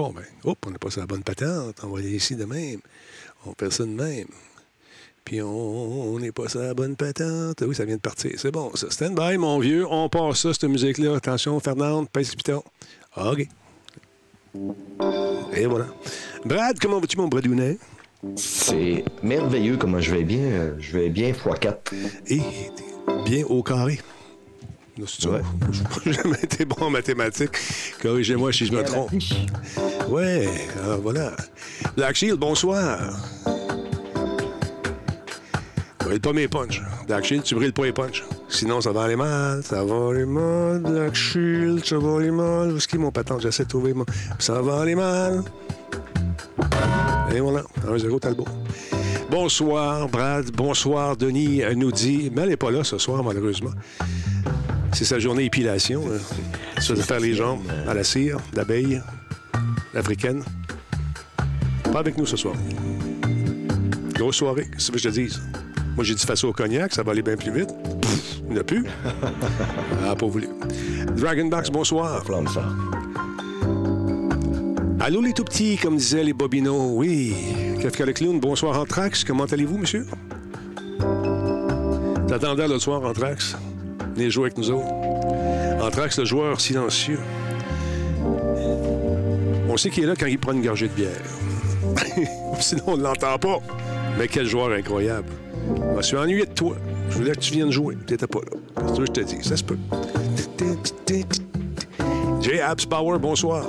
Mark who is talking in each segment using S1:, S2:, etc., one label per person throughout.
S1: Bon, ben, hop, on n'a pas ça la bonne patente. On va aller ici de même. On fait ça de même. Puis on n'est pas ça la bonne patente. Oui, ça vient de partir. C'est bon, ça. Stand by, mon vieux. On passe ça, cette musique-là. Attention, Fernande, pèse le piton. OK. Et voilà. Brad, comment vas-tu, mon Bradounet?
S2: C'est merveilleux comment je vais bien. euh, Je vais bien x4.
S1: Et bien au carré. C'est. Je n'ai jamais été bon en mathématiques. Corrigez-moi si je me trompe. Ouais, alors voilà. Black Shield, bonsoir. Brille pas mes punchs. Black Shield, tu brilles pas les punchs. Sinon, ça va aller mal. Ça va aller mal. Black Shield, ça va aller mal. Où est-ce qu'il est mon patente? J'essaie de trouver mon... Ça va aller mal. Et voilà. 1-0 Talbot. Bonsoir, Brad. Bonsoir, Denis euh, nous dit. Mais elle n'est pas là ce soir, malheureusement. C'est sa journée épilation. hein. Ça de faire les jambes à la cire d'abeille africaine. Pas avec nous ce soir. Grosse soirée, qu'est-ce que je te dise? Moi, j'ai dit face au cognac, ça va aller bien plus vite. Pff, il n'y en a plus. Ah, pas voulu. Dragonbacks, bonsoir. Allô, les tout petits, comme disaient les Bobineaux. Oui. Kafka le clown, bonsoir, Anthrax. Comment allez-vous, monsieur? T'attendais l'autre soir, Anthrax? Venez jouer avec nous autres. Anthrax, le joueur silencieux. On sait qu'il est là quand il prend une gorgée de bière. Sinon, on ne l'entend pas. Mais quel joueur incroyable. Je me suis ennuyé de toi. Je voulais que tu viennes jouer. Tu n'étais pas là. C'est ce que je te dis? Ça se peut. J. Abs Power, bonsoir.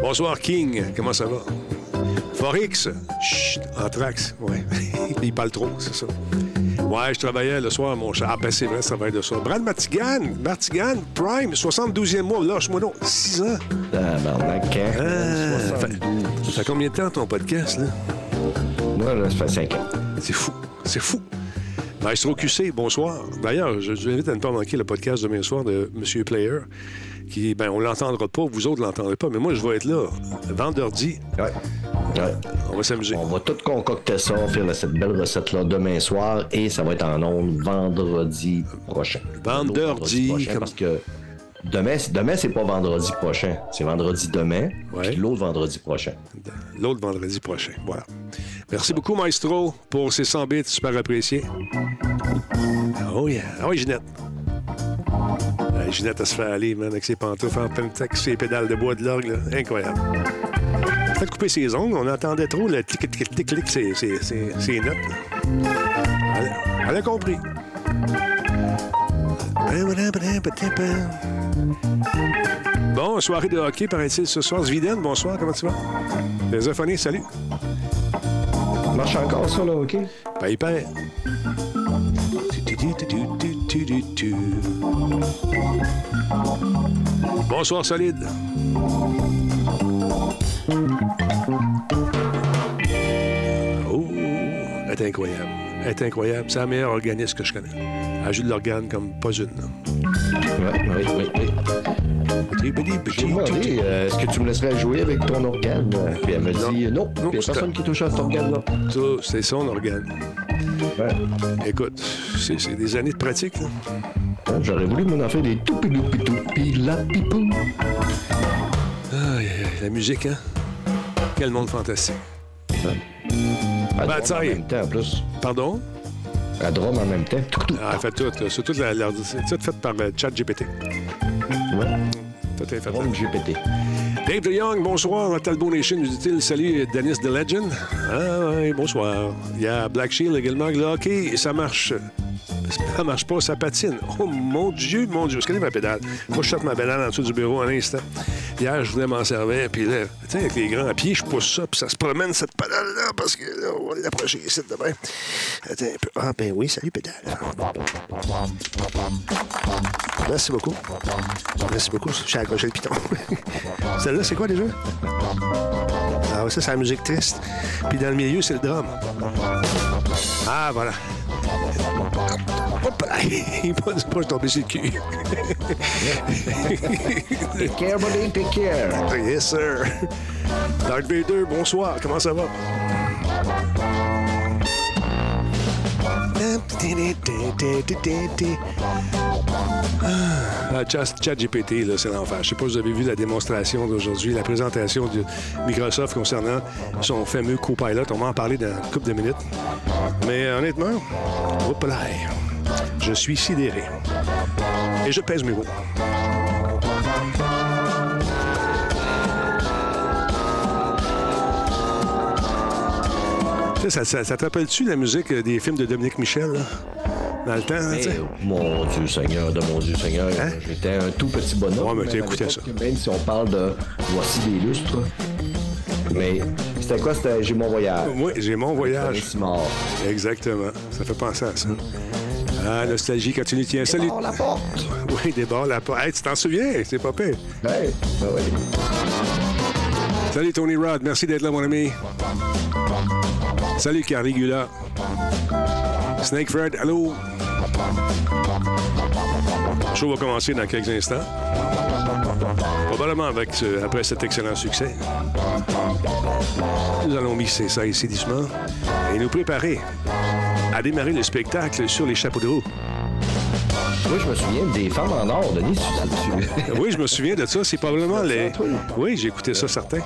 S1: Bonsoir, King. Comment ça va? Forix? Chut, Anthrax. Ouais. Il parle trop, c'est ça. Ouais, je travaillais le soir, mon chat. Ah, ben c'est vrai, ça va être de ça. Brad Martigan. Martigan, Prime, 72e mois. Lâche-moi donc. 6 ans.
S2: Ah, barnac, hein?
S1: Ah, fait,
S2: 72.
S1: ça fait combien de temps ton podcast, là?
S2: Moi, là, ça fait 5 ans.
S1: C'est fou. C'est fou. Maestro QC, bonsoir. D'ailleurs, je, vous invite à ne pas manquer le podcast demain soir de Monsieur Player, qui, ben, on l'entendra pas, vous autres ne l'entendrez pas, mais moi, je vais être là, vendredi.
S2: Ouais. Ouais.
S1: On va s'amuser.
S2: On va tout concocter ça, faire cette belle recette-là demain soir et ça va être en ondes vendredi prochain.
S1: Vendredi,
S2: prochain,
S1: comme-
S2: parce que demain, demain c'est pas vendredi prochain, c'est vendredi demain,
S1: Ouais.
S2: puis l'autre vendredi prochain.
S1: L'autre vendredi prochain. Voilà. Merci beaucoup, Maestro, pour ces 100 bits, super apprécié. Oh yeah. Ah oui, Ginette. Ginette, elle se fait aller, man, avec ses pantoufles en pleine avec ses pédales de bois de l'orgue. Incroyable. Faites couper ses ongles, on entendait trop le tic tic tic tic ses, notes. Elle, elle a compris. Bon, soirée de hockey, paraît-il, ce soir. Zviden, bonsoir, comment tu vas? Téléphoné, salut.
S2: Marche encore ça, là, OK?
S1: Pas hyper. Bonsoir, solide. Est incroyable. Elle est incroyable. C'est la meilleure organiste que je connais. Elle joue de l'organe comme pas une.
S2: Ouais, oui, oui, oui. J'ai demandé, euh, est-ce que tu me laisserais jouer avec ton organe? Puis elle me dit, non,
S1: Non,
S2: il n'y a personne qui touche à cet organe-là.
S1: Ça, c'est son organe.
S2: Ouais.
S1: Écoute, c'est des années de pratique.
S2: Hein, J'aurais voulu m'en faire des toupi loupi toupi la pipou.
S1: Aïe, la musique, hein? Quel monde fantastique.
S2: À
S1: Ben,
S2: drum
S1: ça
S2: en même temps, en plus.
S1: Pardon?
S2: À drum en même temps.
S1: Ah, elle fait tout. là. C'est tout, la, la- c'est tout fait par le chat GPT.
S2: Ouais.
S1: Tout est fait.
S2: GPT.
S1: Dave DeYoung, bonsoir. Talbot Nation, nous dit-il. Salut, Dennis the Legend. Ah, oui, bonsoir. Il y a Black Shield également. Le hockey, ça marche. Ça marche pas, ça patine. Oh mon Dieu, mon Dieu. Est ma pédale? Faut que je ma pédale en dessous du bureau un instant. Hier, je voulais m'en servir, puis là, sais, avec les grands pieds, je pousse ça, puis ça se promène, cette pédale-là, parce que là, on va l'approcher ici demain. Attends. Ah, ben oui, salut, pédale. Merci beaucoup. Merci beaucoup. J'ai accroché le piton. Celle-là, c'est quoi déjà? Ah, ça, c'est la musique triste. Puis dans le milieu, c'est le drum. Ah, voilà. Hop là! Il m'a dit pas, je tombé sur le cul.
S2: Take care, buddy, take care.
S1: yes, sir. Darth Vader, bonsoir. Comment ça va? Ah, chat, GPT, c'est l'enfer. Je sais pas si vous avez vu la démonstration d'aujourd'hui, la présentation de Microsoft concernant son fameux Copilot. On va en parler dans une couple de minutes. Mais honnêtement, là, je suis sidéré. Et je pèse mes mots. Ça, ça, ça te rappelle-tu la musique des films de Dominique Michel? Là? dans le temps.
S2: Mais, mon Dieu Seigneur, de mon Dieu Seigneur, hein? j'étais un tout petit bonhomme.
S1: Ouais, mais écoutais ça.
S2: Même si on parle de Voici des lustres. Mais c'était quoi? C'était J'ai mon voyage.
S1: Oui, J'ai mon voyage. Exactement. Ça fait penser à ça. Ah, nostalgie quand tu nous tiens.
S2: Salut. la porte.
S1: Oui, débord la porte. Hey, tu t'en souviens? C'est pas pire.
S2: Hey, ben oui.
S1: Salut Tony Rod. Merci d'être là, mon ami. Salut Carigula. Snake Fred, allô? Le show va commencer dans quelques instants. Probablement avec après cet excellent succès. Nous allons misser ça ici doucement et nous préparer à démarrer le spectacle sur les chapeaux de roue.
S2: Oui, je me souviens des femmes en or, Denis.
S1: oui, je me souviens de ça. C'est probablement les. Oui, j'ai écouté ça, certain.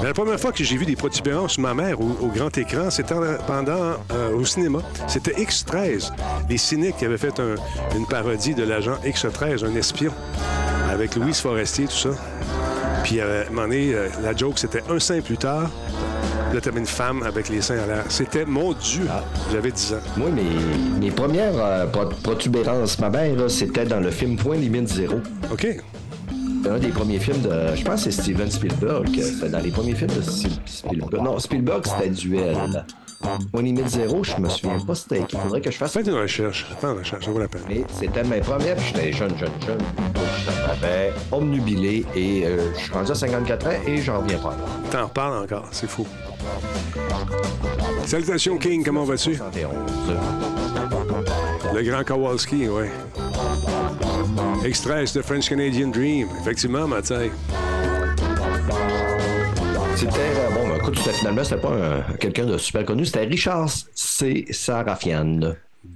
S1: Mais la première fois que j'ai vu des protubérances ma mère au, grand écran, c'était pendant euh, au cinéma. C'était X13. Les cyniques qui avaient fait une parodie de l'agent X13, un espion, avec Louise Forestier, tout ça. Puis, euh, à un moment donné, euh, la joke, c'était un sein plus tard. Là, t'avais une femme avec les seins à l'air. C'était mon Dieu. Ah. J'avais 10 ans.
S2: Moi, mes, mes premières euh, protubérances, ma mère, c'était dans le film Point limite zéro.
S1: OK.
S2: Un des premiers films de. Je pense que c'est Steven Spielberg. C'était dans les premiers films de Spielberg. Non, Spielberg, c'était Duel. Point limite zéro, je me souviens pas c'était Il faudrait que je fasse.
S1: Faites une recherche. Faites une recherche, ça vaut la peine.
S2: Mais c'était mes premières, puis j'étais jeune, jeune, jeune. J'avais omnubilé et euh, je suis rendu à 54 ans et j'en reviens pas.
S1: T'en reparles encore, c'est fou. Salutations King, comment vas-tu? Le grand Kowalski, oui. Extrait de French Canadian Dream. Effectivement, Mathieu.
S2: C'était, euh, bon, ben, écoute, finalement, c'était pas quelqu'un de super connu, c'était Richard C. Sarafian,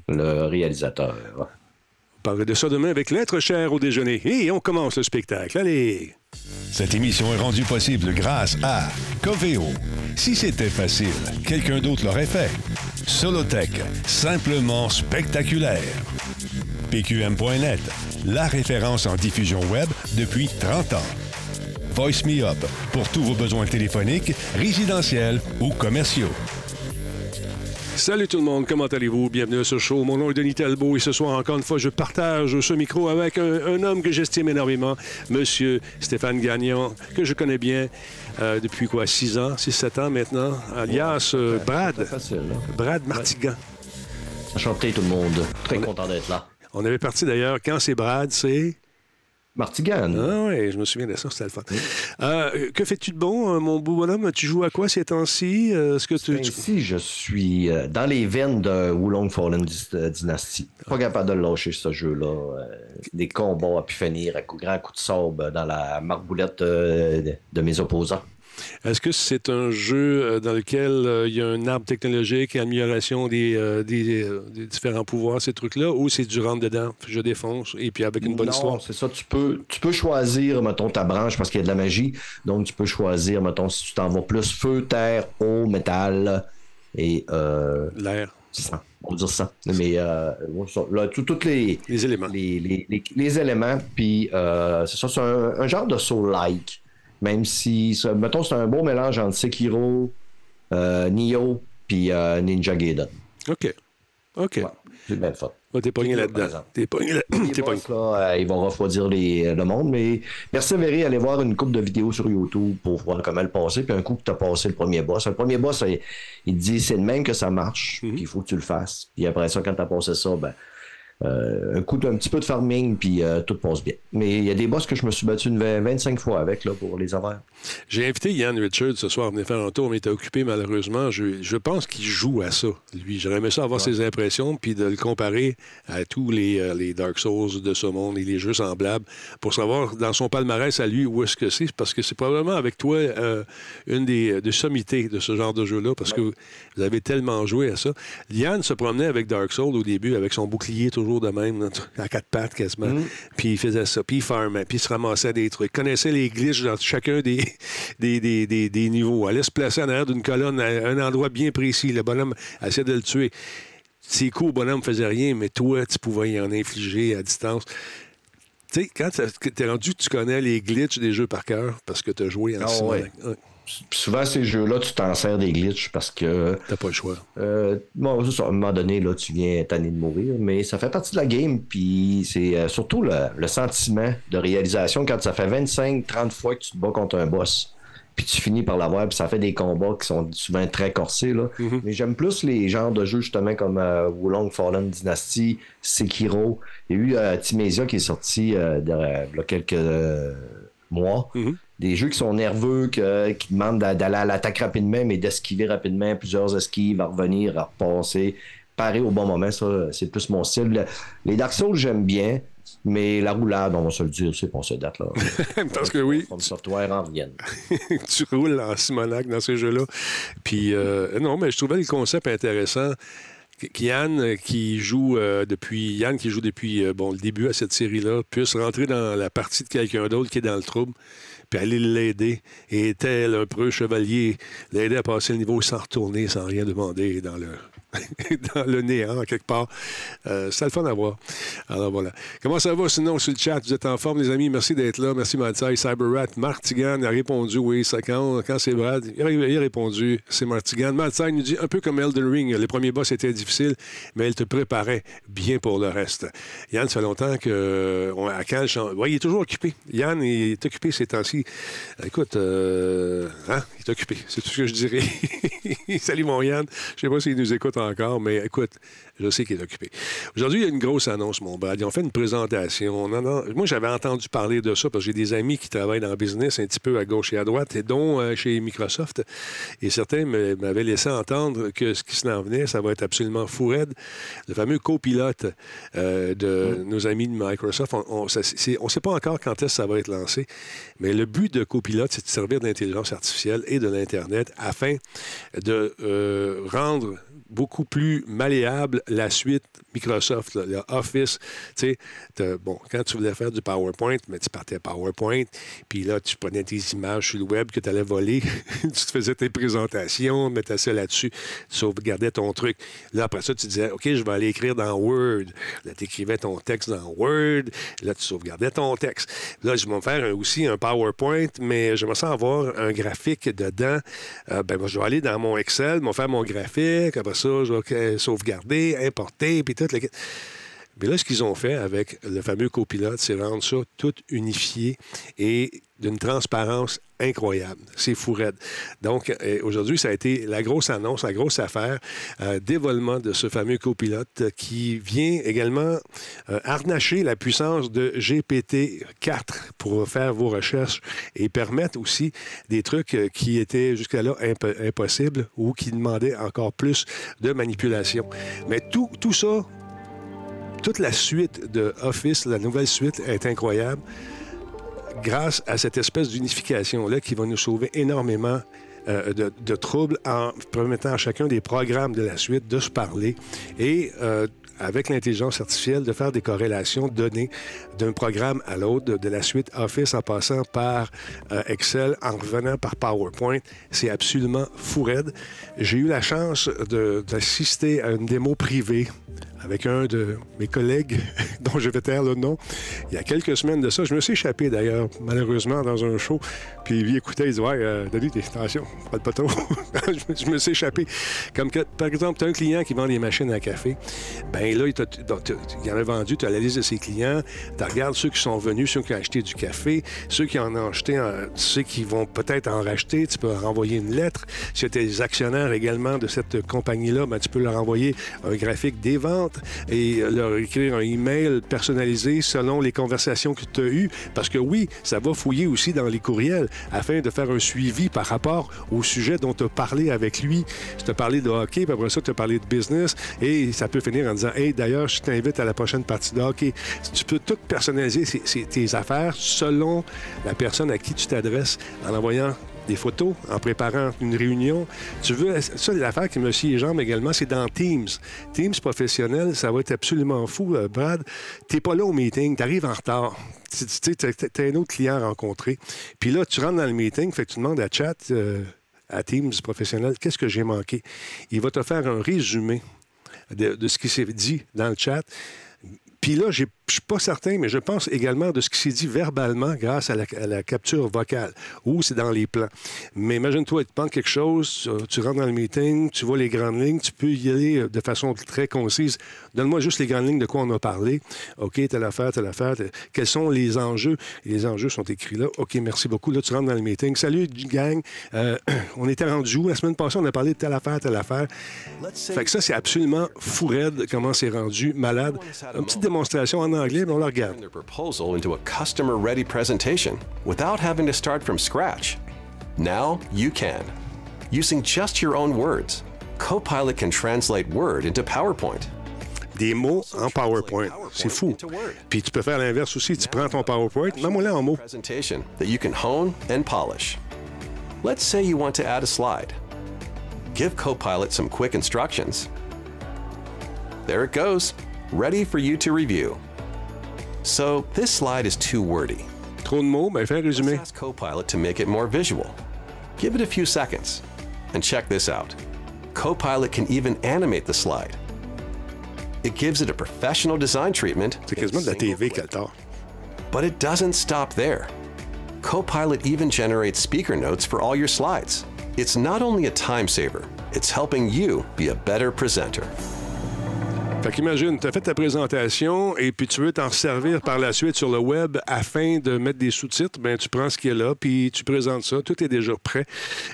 S2: le réalisateur. On
S1: parlerai de ça demain avec l'être cher au déjeuner. Et on commence le spectacle. Allez!
S3: Cette émission est rendue possible grâce à Coveo. Si c'était facile, quelqu'un d'autre l'aurait fait. Solotech, simplement spectaculaire. PQM.net, la référence en diffusion web depuis 30 ans. Voice Me Up, pour tous vos besoins téléphoniques, résidentiels ou commerciaux.
S1: Salut tout le monde, comment allez-vous? Bienvenue à ce show. Mon nom est Denis Talbot et ce soir, encore une fois, je partage ce micro avec un, homme que j'estime énormément, Monsieur Stéphane Gagnon, que je connais bien euh, depuis quoi, 6 ans, 6-7 ans maintenant, alias euh, Brad.
S2: Facile, hein?
S1: Brad Martigan.
S2: Enchanté tout le monde, très content d'être là.
S1: On avait parti d'ailleurs, quand c'est Brad, c'est...
S2: Martigan.
S1: Ah oui, je me souviens de ça, c'était le fun. Euh, que fais-tu de bon, euh, mon beau bonhomme? Tu joues à quoi ces temps-ci?
S2: Euh, ce que tu... Ici, je suis dans les veines de Wulong Fallen Dynasty. Pas capable de lâcher ce jeu-là. des combats à pu finir à grand coup de sable dans la marboulette de mes opposants.
S1: Est-ce que c'est un jeu euh, dans lequel euh, il y a un arbre technologique et amélioration des, euh, différents pouvoirs, ces trucs-là, ou c'est du rentre dedans, je défonce, et puis avec une bonne histoire?
S2: c'est ça. Tu peux, tu peux choisir, mettons, ta branche parce qu'il y a de la magie. Donc, tu peux choisir, mettons, si tu t'en vas plus feu, terre, eau, métal et...
S1: L'air.
S2: On va dire ça. Mais là, tous les,
S1: les éléments.
S2: Les, éléments, puis c'est ça, c'est un, un, genre de soul-like. Même si, mettons, c'est un beau mélange entre Sekiro, euh, Nioh, puis euh, Ninja Gaiden.
S1: OK. OK.
S2: c'est bien fun.
S1: t'es pogné là-dedans. T'es pogné là
S2: dedans euh, ils vont refroidir le monde, mais persévérer, aller voir une coupe de vidéos sur YouTube pour voir comment le passer. Puis un coup que tu as passé le premier boss. Le premier boss, il, te dit c'est de même que ça marche, mhm. puis il faut que tu le fasses. Puis après ça, quand tu as passé ça, ben, Euh, un coup d'un petit peu de farming, puis euh, tout passe bien. Mais il y a des boss que je me suis battu une 20 25 fois avec là, pour les avoir.
S1: J'ai invité Yann Richard ce soir à venir faire un tour, mais il était occupé malheureusement. Je, je pense qu'il joue à ça. Lui, j'aurais aimé ça avoir ses impressions, puis de le comparer à tous les, euh, les Dark Souls de ce monde et les jeux semblables pour savoir dans son palmarès à lui où est-ce que c'est. Parce que c'est probablement avec toi euh, une des, des sommités de ce genre de jeu-là, parce que vous avez tellement joué à ça. Yann se promenait avec Dark Souls au début, avec son bouclier toujours de même, à quatre pattes quasiment.
S2: Mm.
S1: Puis il faisait ça, puis il farmait, puis il se ramassait des trucs. Il connaissait les glitches dans chacun des, des, des, des, des niveaux. Allait se placer en arrière d'une colonne à un endroit bien précis. Le bonhomme essayait de le tuer. C'est cool, le bonhomme faisait rien, mais toi, tu pouvais y en infliger à distance. Tu sais, quand t'es rendu, tu connais les glitches des jeux par cœur parce que tu as joué en.
S2: Puis souvent, ces jeux-là, tu t'en sers des glitches parce que.
S1: T'as pas le choix.
S2: Euh, bon, à un moment donné, là, tu viens tanner de mourir, mais ça fait partie de la game, puis c'est euh, surtout le, le sentiment de réalisation quand ça fait 25-30 fois que tu te bats contre un boss, puis tu finis par l'avoir, puis ça fait des combats qui sont souvent très corsés, là. Mais j'aime plus les genres de jeux, justement, comme euh, Wulong Fallen Dynasty, Sekiro. Il y a eu Timesia qui est sorti de- il y a quelques mois.
S1: Mhm.
S2: Des jeux qui sont nerveux, que- qui demandent d'a- d'aller à l'attaque rapidement, mais d'esquiver rapidement, plusieurs esquives, à revenir, à repasser, parer au bon moment, ça, c'est plus mon style. Le- Les Dark Souls, j'aime bien, mais la roulade, on va se le dire, c'est pour cette date-là.
S1: parce que oui,
S2: From Software en
S1: tu roules en Simonac dans ces jeux-là. Puis, euh, non, mais je trouvais le concept intéressant. Yann, euh, qui joue euh, depuis Yann qui joue depuis euh, bon, le début à cette série-là, puisse rentrer dans la partie de quelqu'un d'autre qui est dans le trouble, puis aller l'aider. Et tel un preux chevalier, l'aider à passer le niveau sans retourner, sans rien demander dans le, dans le néant, quelque part. Euh, c'est le fun à voir. Alors voilà. Comment ça va sinon sur le chat? Vous êtes en forme, les amis? Merci d'être là. Merci, Matsai. Cyberrat. Martigan a répondu oui. Ça, quand quand c'est Brad, il a, répondu c'est Martigan. Matsai nous dit un peu comme Elden Ring. Les premiers boss étaient difficiles, mais il te préparait bien pour le reste. Yann, ça fait longtemps que. à Cannes, ouais, il est toujours occupé. Yann il est occupé ces temps-ci. Écoute, euh, hein, il est occupé. C'est tout ce que je dirais. Salut, mon Yann. Je sais pas s'il nous écoute encore, mais écoute, je sais qu'il est occupé. Aujourd'hui, il y a une grosse annonce, mon Brad. Ils ont fait une présentation. Moi, j'avais entendu parler de ça parce que j'ai des amis qui travaillent dans le business un petit peu à gauche et à droite, et dont euh, chez Microsoft. Et certains m'avaient laissé entendre que ce qui s'en venait, ça va être absolument fou raide. Le fameux copilote euh, de nos amis de Microsoft, on ne sait pas encore quand est-ce que ça va être lancé, mais le but de copilote, c'est de servir d'intelligence artificielle et de l'Internet afin de euh, rendre beaucoup plus malléable la suite Microsoft, le Office. Tu sais, bon, quand tu voulais faire du PowerPoint, mais tu partais PowerPoint, puis là, tu prenais tes images sur le web que tu allais voler, tu te faisais tes présentations, mettais ça là-dessus, tu sauvegardais ton truc. Là, après ça, tu disais, OK, je vais aller écrire dans Word. Là, tu écrivais ton texte dans Word. Là, tu sauvegardais ton texte. Là, je vais me faire aussi un PowerPoint, mais j'aimerais ça avoir un graphique dedans. Euh, ben, moi, je vais aller dans mon Excel, me faire mon graphique. Après ça, je vais sauvegarder, importer, puis tout. le. Mais là, ce qu'ils ont fait avec le fameux copilote, c'est rendre ça tout unifié et d'une transparence incroyable. C'est fou raide. Donc, euh, aujourd'hui, ça a été la grosse annonce, la grosse affaire, euh, dévoilement de ce fameux copilote qui vient également euh, harnacher la puissance de GPT-4 pour faire vos recherches et permettre aussi des trucs euh, qui étaient jusqu'à là imp- impossibles ou qui demandaient encore plus de manipulation. Mais tout, tout ça, toute la suite de Office, la nouvelle suite, est incroyable grâce à cette espèce d'unification-là qui va nous sauver énormément euh, de, troubles en permettant à chacun des programmes de la suite de se parler et euh, avec l'intelligence artificielle de faire des corrélations données d'un programme à l'autre, de, la suite Office en passant par euh, Excel, en revenant par PowerPoint. C'est absolument fou raide. J'ai eu la chance d'assister à une démo privée avec un de mes collègues dont je vais taire le nom. Il y a quelques semaines de ça, je me suis échappé d'ailleurs, malheureusement, dans un show. Puis il écoutait, il dit Ouais, euh, attention, pas je, me- je me suis échappé. Comme que, par exemple, tu as un client qui vend des machines à café. Ben là, il, donc, il en a vendu, tu as la liste de ses clients. Tu regardes ceux qui sont venus, ceux qui ont acheté du café, ceux qui en ont acheté, ceux qui vont peut-être en racheter. Tu peux leur envoyer une lettre. Si tu es des actionnaires également de cette compagnie-là, ben, tu peux leur envoyer un graphique des ventes et leur écrire un email personnalisé selon les conversations que tu as eues. Parce que oui, ça va fouiller aussi dans les courriels afin de faire un suivi par rapport au sujet dont tu as parlé avec lui. Tu as parlé de hockey, puis après ça, tu as parlé de business et ça peut finir en disant Hey, d'ailleurs, je t'invite à la prochaine partie de hockey. Tu peux tout personnaliser tes affaires selon la personne à qui tu t'adresses en envoyant des photos, en préparant une réunion. Tu veux, ça, l'affaire qui me scie les jambes également, c'est dans Teams. Teams professionnel, ça va être absolument fou, euh, Brad. T'es pas là au meeting, tu arrives en retard. Tu as un autre client à rencontrer. Puis là, tu rentres dans le meeting, fait que tu demandes à chat, euh, à Teams professionnel, qu'est-ce que j'ai manqué? Il va te faire un résumé de, de ce qui s'est dit dans le chat. Puis là, je suis pas certain, mais je pense également de ce qui s'est dit verbalement grâce à la, capture vocale, ou c'est dans les plans. Mais imagine-toi, il te manque quelque chose, tu rentres dans le meeting, tu vois les grandes lignes, tu peux y aller euh, de façon très concise. Donne-moi juste les grandes lignes de quoi on a parlé. OK, telle affaire, telle affaire. Quels sont les enjeux? les enjeux sont écrits là. OK, merci beaucoup. Là, tu rentres dans le meeting. Salut, gang. Euh, on était rendu où? La semaine passée, on a parlé de telle affaire, telle affaire. Fait que ça, c'est absolument fou raide comment c'est rendu, malade. Une petite démonstration en anglais, mais on la regarde.
S4: Their proposal into a customer-ready presentation without having to start from scratch. Now you can. Using just your own words, Copilot can translate Word into PowerPoint.
S1: Des mots en PowerPoint. C'est fou. Puis tu peux faire l'inverse aussi. Tu prends ton PowerPoint, mets-moi en mots.
S4: Presentation that you can hone and polish. Let's say you want to add a slide. Give Copilot some quick instructions. There it goes ready for you to review. So this slide is too wordy.
S1: Trop de mots, fais un résumé.
S4: Let's ask Copilot to make it more visual. Give it a few seconds. And check this out. Copilot can even animate the slide. It gives it a professional design treatment.
S1: C'est quasiment de la TV qu'elle
S4: But it doesn't stop there. Copilot even generates speaker notes for all your slides. It's not only a time saver, it's helping you be a better presenter.
S1: Fait qu'imagine, tu as fait ta présentation et puis tu veux t'en servir par la suite sur le web afin de mettre des sous-titres. Ben tu prends ce qui est là puis tu présentes ça. Tout est déjà prêt.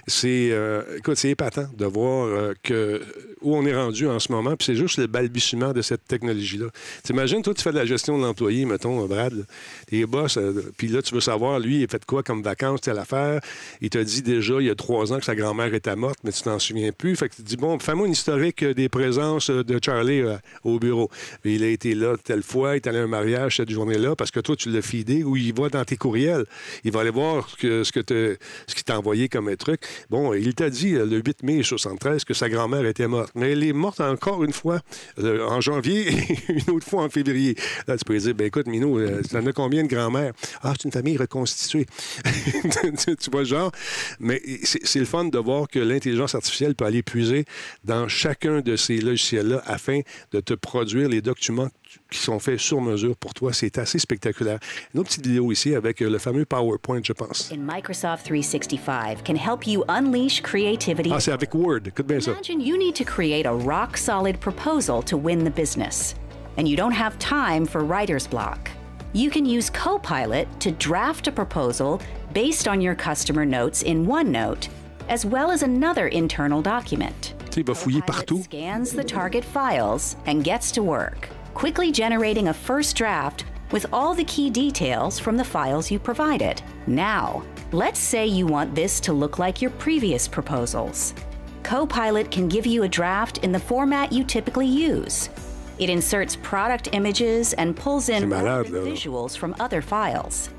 S1: C'est, euh, écoute, c'est épatant de voir euh, que où on est rendu en ce moment. Puis c'est juste le balbutiement de cette technologie-là. T'imagines, toi, tu fais de la gestion de l'employé, mettons, Brad, tes boss, euh, puis là, tu veux savoir, lui, il a fait quoi comme vacances, telle affaire. Il t'a dit déjà, il y a trois ans, que sa grand-mère était morte, mais tu t'en souviens plus. Fait que tu dis, bon, fais-moi une historique des présences de Charlie au bureau. il a été là telle fois, il est allé à un mariage cette journée-là parce que toi, tu l'as fidé ou il va dans tes courriels. Il va aller voir ce, que, qu'il t'a envoyé comme un truc. Bon, il t'a dit le 8 mai 73 que sa grand-mère était morte. Mais elle est morte encore une fois euh, en janvier et une autre fois en février. Là, tu peux dire, ben écoute, Minou, euh, tu en as combien de grand-mères? Ah, c'est une famille reconstituée. tu vois genre? Mais c'est le fun de voir que l'intelligence artificielle peut aller puiser dans chacun de ces logiciels-là afin de te produire les documents qui sont faits sur mesure pour toi. C'est assez spectaculaire. Une autre petite vidéo ici avec euh, le fameux PowerPoint, je pense.
S5: In Microsoft 365 can help you unleash creativity.
S1: Ah, c'est avec Word. Écoute bien ça.
S5: Imagine you need to create a rock-solid proposal to win the business, and you don't have time for writer's block. You can use Copilot to draft a proposal based on your customer notes in OneNote, as well as another internal document.
S1: il va fouiller partout.
S5: scans the target files and gets to work, quickly generating a first draft with all the key details from the files you provided. Now, let's say you want this to look like your previous proposals. Copilot can give you a draft in the format you typically use. It inserts product images and pulls in visuals from other files.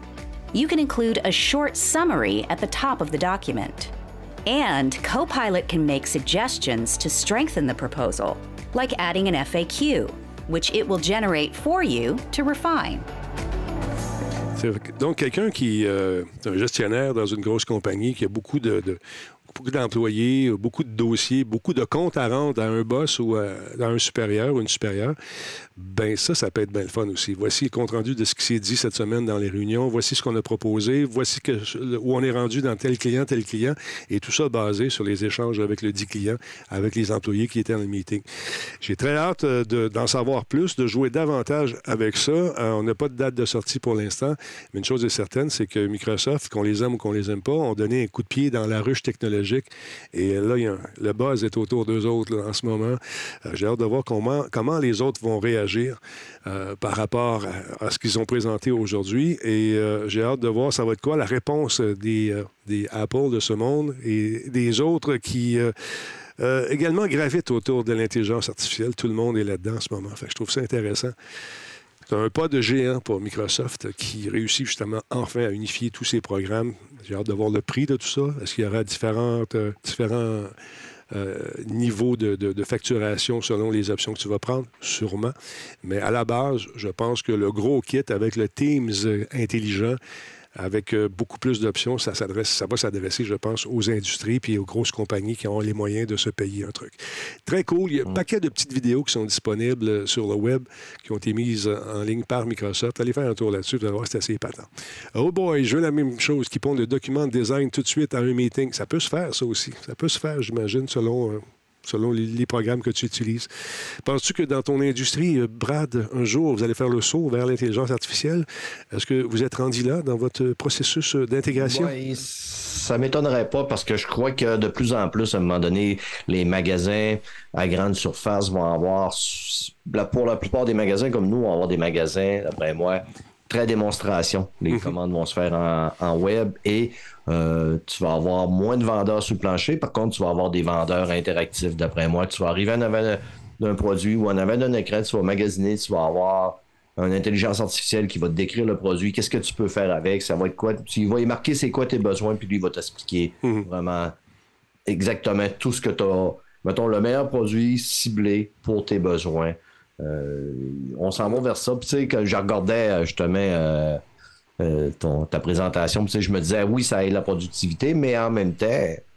S5: You can include a short summary at the top of the document. And Copilot can make suggestions to strengthen the proposal, like adding an FAQ, which it will generate for you to refine.
S1: Donc, quelqu'un qui euh, est un gestionnaire dans une grosse compagnie, qui a beaucoup de, de beaucoup d'employés, beaucoup de dossiers, beaucoup de comptes à rendre à un boss ou à, un supérieur ou une supérieure, ben ça, ça peut être bien le fun aussi. Voici le compte-rendu de ce qui s'est dit cette semaine dans les réunions. Voici ce qu'on a proposé. Voici où on est rendu dans tel client, tel client. Et tout ça basé sur les échanges avec le dit client, avec les employés qui étaient dans le meeting. J'ai très hâte euh, d'en savoir plus, de jouer davantage avec ça. Euh, on n'a pas de date de sortie pour l'instant, mais une chose est certaine, c'est que Microsoft, qu'on les aime ou qu'on les aime pas, ont donné un coup de pied dans la ruche technologique Et là, le buzz est autour d'eux autres en ce moment. Euh, J'ai hâte de voir comment, les autres vont réagir euh, par rapport à, ce qu'ils ont présenté aujourd'hui. Et euh, j'ai hâte de voir ça va être quoi la réponse des, Apple de ce monde et des autres qui également gravitent autour de l'intelligence artificielle. Tout le monde est là-dedans en ce moment. Fait je trouve ça intéressant. C'est un pas de géant pour Microsoft qui réussit justement enfin à unifier tous ses programmes. J'ai hâte de voir le prix de tout ça. Est-ce qu'il y aura euh, différents euh, niveaux de, facturation selon les options que tu vas prendre? Sûrement. Mais à la base, je pense que le gros kit avec le Teams intelligent, avec euh, beaucoup plus d'options, ça, s'adresse, ça va s'adresser, je pense, aux industries puis aux grosses compagnies qui ont les moyens de se payer un truc. Très cool. Il y a un paquet de petites vidéos qui sont disponibles euh, sur le web, qui ont été mises euh, en ligne par Microsoft. Allez faire un tour là-dessus, vous allez voir, c'est assez épatant. Oh boy, je veux la même chose, qui pondent le document de design tout de suite à un meeting. Ça peut se faire, ça aussi. Ça peut se faire, j'imagine, selon... selon les, programmes que tu utilises. Penses-tu que dans ton industrie, euh, Brad, un jour, vous allez faire le saut vers l'intelligence artificielle? Est-ce que vous êtes rendu là dans votre processus euh, d'intégration?
S2: Ouais, ça m'étonnerait pas parce que je crois que de plus en plus, à un moment donné, les magasins à grande surface vont avoir, pour la plupart des magasins comme nous, vont avoir des magasins, d'après moi, très démonstration. Les commandes vont se faire en, en web et euh, tu vas avoir moins de vendeurs le plancher. Par contre, tu vas avoir des vendeurs interactifs, d'après moi. Tu vas arriver en avant d'un produit ou en avant d'un écran, tu vas magasiner, tu vas avoir une intelligence artificielle qui va te décrire le produit, qu'est-ce que tu peux faire avec, ça va être quoi? Tu vas y marquer c'est quoi tes besoins, puis lui il va t'expliquer vraiment exactement tout ce que tu as. Mettons, le meilleur produit ciblé pour tes besoins. Euh, on s'en va vers ça. Puis, tu sais, quand je regardais euh, justement euh, ton- ta présentation, puis, tu sais, je me disais, oui, ça aide la productivité, mais en même temps,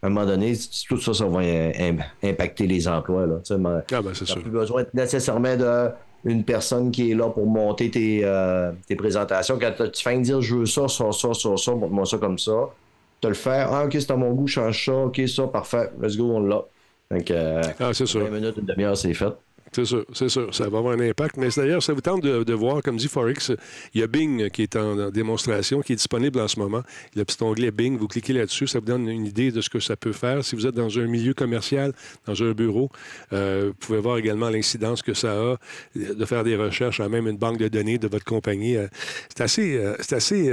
S2: à un moment donné, tout ça, ça va im- impacter les emplois. Là, Tu sais,
S1: Ah, ben, c'est
S2: plus besoin nécessairement d'une personne qui est là pour monter tes, euh, tes présentations. Quand tu fais dire je veux ça, ça, ça, ça, ça, montre-moi ça comme ça. Tu le fais. Ah, ok, c'est à mon goût, je change ça. Ok, ça, parfait. Let's go, on l'a. Donc, euh,
S1: Ah, c'est sûr.
S2: 20 minutes, une demi-heure, c'est fait.
S1: C'est sûr, c'est sûr. Ça va avoir un impact. Mais d'ailleurs, ça vous tente de, voir, comme dit Forex, il y a Bing qui est en, démonstration, qui est disponible en ce moment. Le petit onglet Bing, vous cliquez là-dessus, ça vous donne une idée de ce que ça peut faire. Si vous êtes dans un milieu commercial, dans un bureau, euh, vous pouvez voir également l'incidence que ça a de faire des recherches à même une banque de données de votre compagnie. Euh, C'est assez, euh, c'est assez,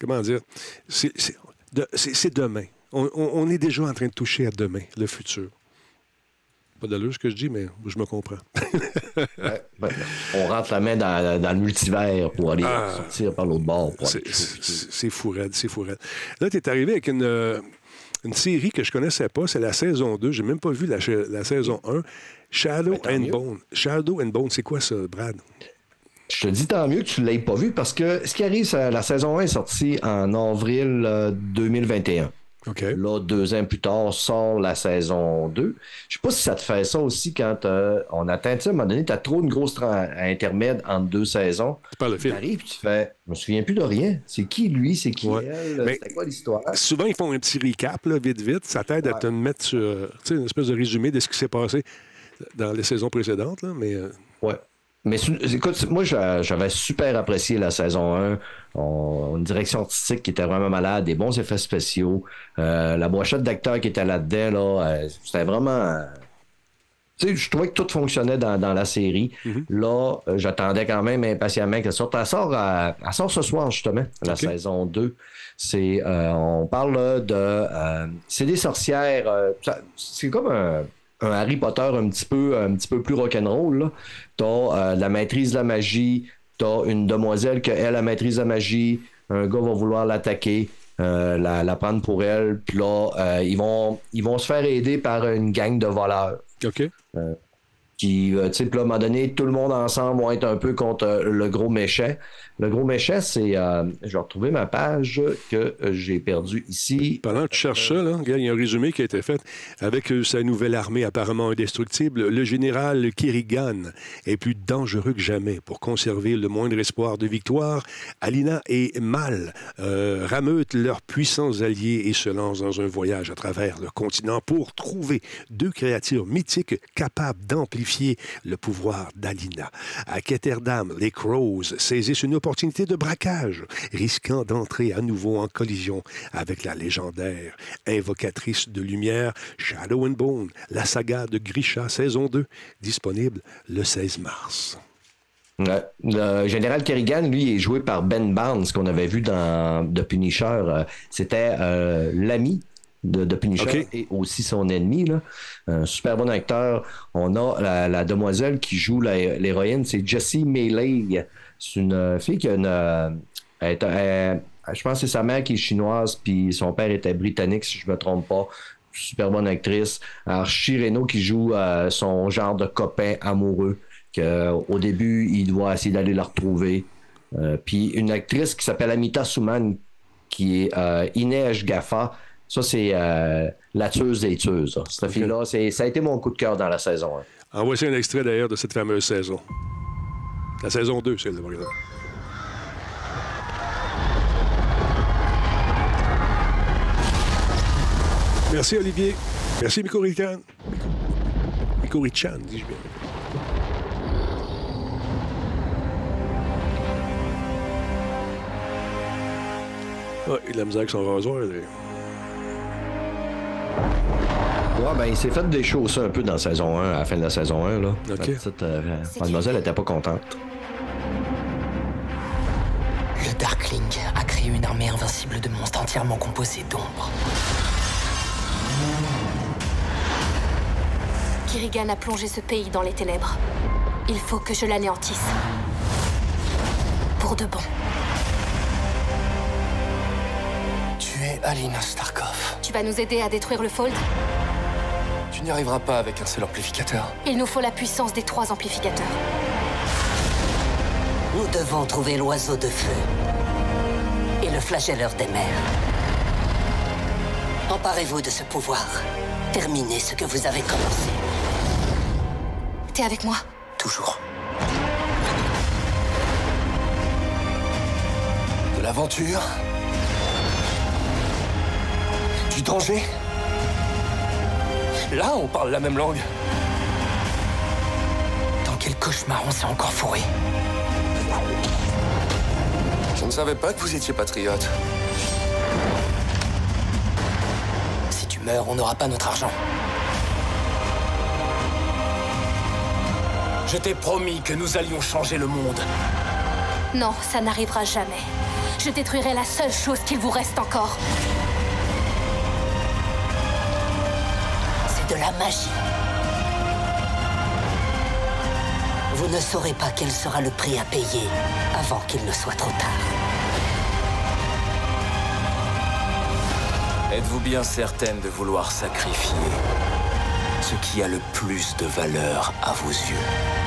S1: comment dire, c'est c'est- de- c'est- c'est demain. On est déjà en train de toucher à demain, le futur. Pas d'allure ce que je dis, mais je me comprends.
S2: Ouais, ouais. On rentre la main dans, dans le multivers pour aller
S1: Ah.
S2: sortir par l'autre bord.
S1: C'est- fou raide, c'est fou raide. Là, tu es arrivé avec une, euh, une série que je connaissais pas, c'est la saison 2. J'ai même pas vu la, saison 1. Shadow and
S2: mieux.
S1: Bone. Shadow and Bone, c'est quoi ça, Brad?
S2: Je te dis tant mieux que tu ne l'aies pas vu parce que ce qui arrive, c'est la saison 1 est sortie en avril euh, 2021. Là, deux ans plus tard, sort la saison 2. Je sais pas si ça te fait ça aussi quand euh, on atteint, tu sais, à un moment donné, tu as trop une grosse intermède entre deux saisons.
S1: Tu parles de
S2: Tu
S1: film.
S2: arrives tu fais, je me souviens plus de rien. C'est qui lui, c'est qui
S1: Ouais.
S2: elle, c'était quoi l'histoire?
S1: Souvent, ils font un petit recap, là, vite, vite. Ça t'aide à te mettre sur euh, tu une espèce de résumé de ce qui s'est passé dans les saisons précédentes. Là, mais euh,
S2: Ouais. Mais écoute, moi, j'a- j'avais super apprécié la saison 1. On- une direction artistique qui était vraiment malade, des bons effets spéciaux. Euh, la brochette d'acteurs qui était là-dedans, là, euh, c'était vraiment. euh, Tu sais, je trouvais que tout fonctionnait dans, dans la série. Là, euh, j'attendais quand même impatiemment qu'elle sorte. Elle sort, à- elle sort ce soir, justement, la saison 2. C'est, euh, on parle de. euh, c'est des sorcières. euh, ça- c'est comme un, un Harry Potter un petit peu, un petit peu plus rock'n'roll. là. T'as euh, la maîtrise de la magie. T'as une demoiselle que elle, la maîtrise de la magie. Un gars va vouloir l'attaquer. euh, la, la prendre pour elle, puis là, euh, ils, vont, ils vont se faire aider par une gang de voleurs
S1: OK.
S2: qui, tu sais, puis là, à un moment donné, tout le monde ensemble vont être un peu contre le gros méchant. Le gros méchant, c'est, euh, je vais retrouver ma page que j'ai perdue ici.
S1: Pendant que tu cherches ça, il y a un résumé qui a été fait. Avec euh, sa nouvelle armée apparemment indestructible, le général Kirigan est plus dangereux que jamais. Pour conserver le moindre espoir de victoire, Alina et Mal euh, rameutent leurs puissants alliés et se lancent dans un voyage à travers le continent pour trouver deux créatures mythiques capables d'amplifier amplifier le pouvoir d'Alina. À Ketterdam, les Crows saisissent une opportunité de braquage, risquant d'entrer à nouveau en collision avec la légendaire invocatrice de lumière Shadow and Bone, la saga de Grisha saison 2, disponible le 16 mars.
S2: Le général Kerrigan, lui, est joué par Ben Barnes, qu'on avait vu dans The Punisher. C'était euh, l'ami de, de Punisher et aussi son ennemi. Là. Un super bon acteur. On a la, demoiselle qui joue l'héroïne, c'est Jessie Melee. C'est une fille qui a une. je pense que c'est sa mère qui est chinoise, puis son père était britannique, si je ne me trompe pas. Super bonne actrice. Alors, Chireno qui joue euh, son genre de copain amoureux au début, il doit essayer d'aller la retrouver. Euh, puis une actrice qui s'appelle Amita Souman, qui est euh, Inej Gaffa. Ça, c'est euh, la tueuse des tueuses. Cette fille-là, ça a été mon coup de cœur dans la saison
S1: 1. voici un extrait d'ailleurs de cette fameuse saison. La saison 2, celle de par Merci Olivier. Merci Miko Richan. Miko Richan, dis-je bien. Ah, il a la misère avec son rasoir. Lui.
S2: Ouais, ben, il s'est fait des choses un peu dans la saison 1, à la fin de la saison 1. Là. Petite, euh, mademoiselle n'était pas contente.
S6: Le Darkling a créé une armée invincible de monstres entièrement composés d'ombre.
S7: Kirigan a plongé ce pays dans les ténèbres. Il faut que je l'anéantisse. Pour de bon.
S6: Alina Starkov.
S7: Tu vas nous aider à détruire le Fold?
S6: Tu n'y arriveras pas avec un seul amplificateur.
S7: Il nous faut la puissance des trois amplificateurs.
S6: Nous devons trouver l'oiseau de feu et le flagelleur des mers. Emparez-vous de ce pouvoir. Terminez ce que vous avez commencé.
S7: T'es avec moi
S6: Toujours. De l'aventure du danger Là, on parle la même langue. Dans quel cauchemar on s'est encore fourré
S8: Je ne savais pas que vous étiez patriote.
S6: Si tu meurs, on n'aura pas notre argent. Je t'ai promis que nous allions changer le monde.
S7: Non, ça n'arrivera jamais. Je détruirai la seule chose qu'il vous reste encore.
S6: Magie. Vous ne saurez pas quel sera le prix à payer avant qu'il ne soit trop tard. Êtes-vous bien certaine de vouloir sacrifier ce qui a le plus de valeur à vos yeux?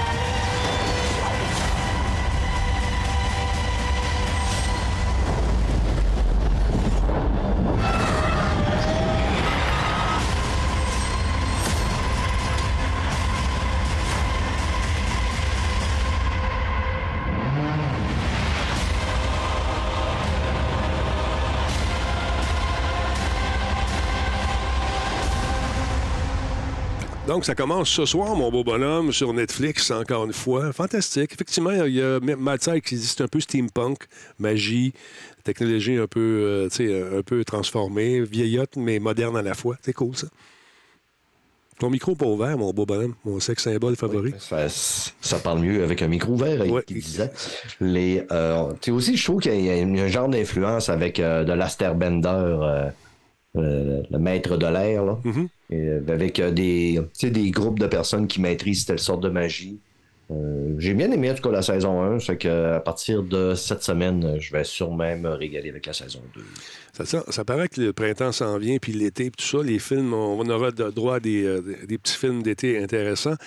S1: Donc, ça commence ce soir, mon beau bonhomme, sur Netflix, encore une fois. Fantastique. Effectivement, il y a Matt qui c'est un peu steampunk, magie, technologie un peu, euh, un peu transformée, vieillotte, mais moderne à la fois. C'est cool, ça. Ton micro pas ouvert, mon beau bonhomme, mon sexe symbole favori.
S2: ça, parle mieux avec un micro ouvert, il disait. Les, euh, aussi, je trouve qu'il y, a un genre d'influence avec euh, de l'Asterbender. Euh, le maître de l'air, là,
S1: mm-hmm.
S2: euh, avec euh, des, des groupes de personnes qui maîtrisent telle sorte de magie. J'ai bien aimé en tout cas la saison 1, fait à partir de cette semaine, je vais sûrement me régaler avec la saison 2.
S1: Ça, ça, paraît que le printemps s'en vient, puis l'été, tout ça, les films, on, aura droit à des, des petits films d'été intéressants.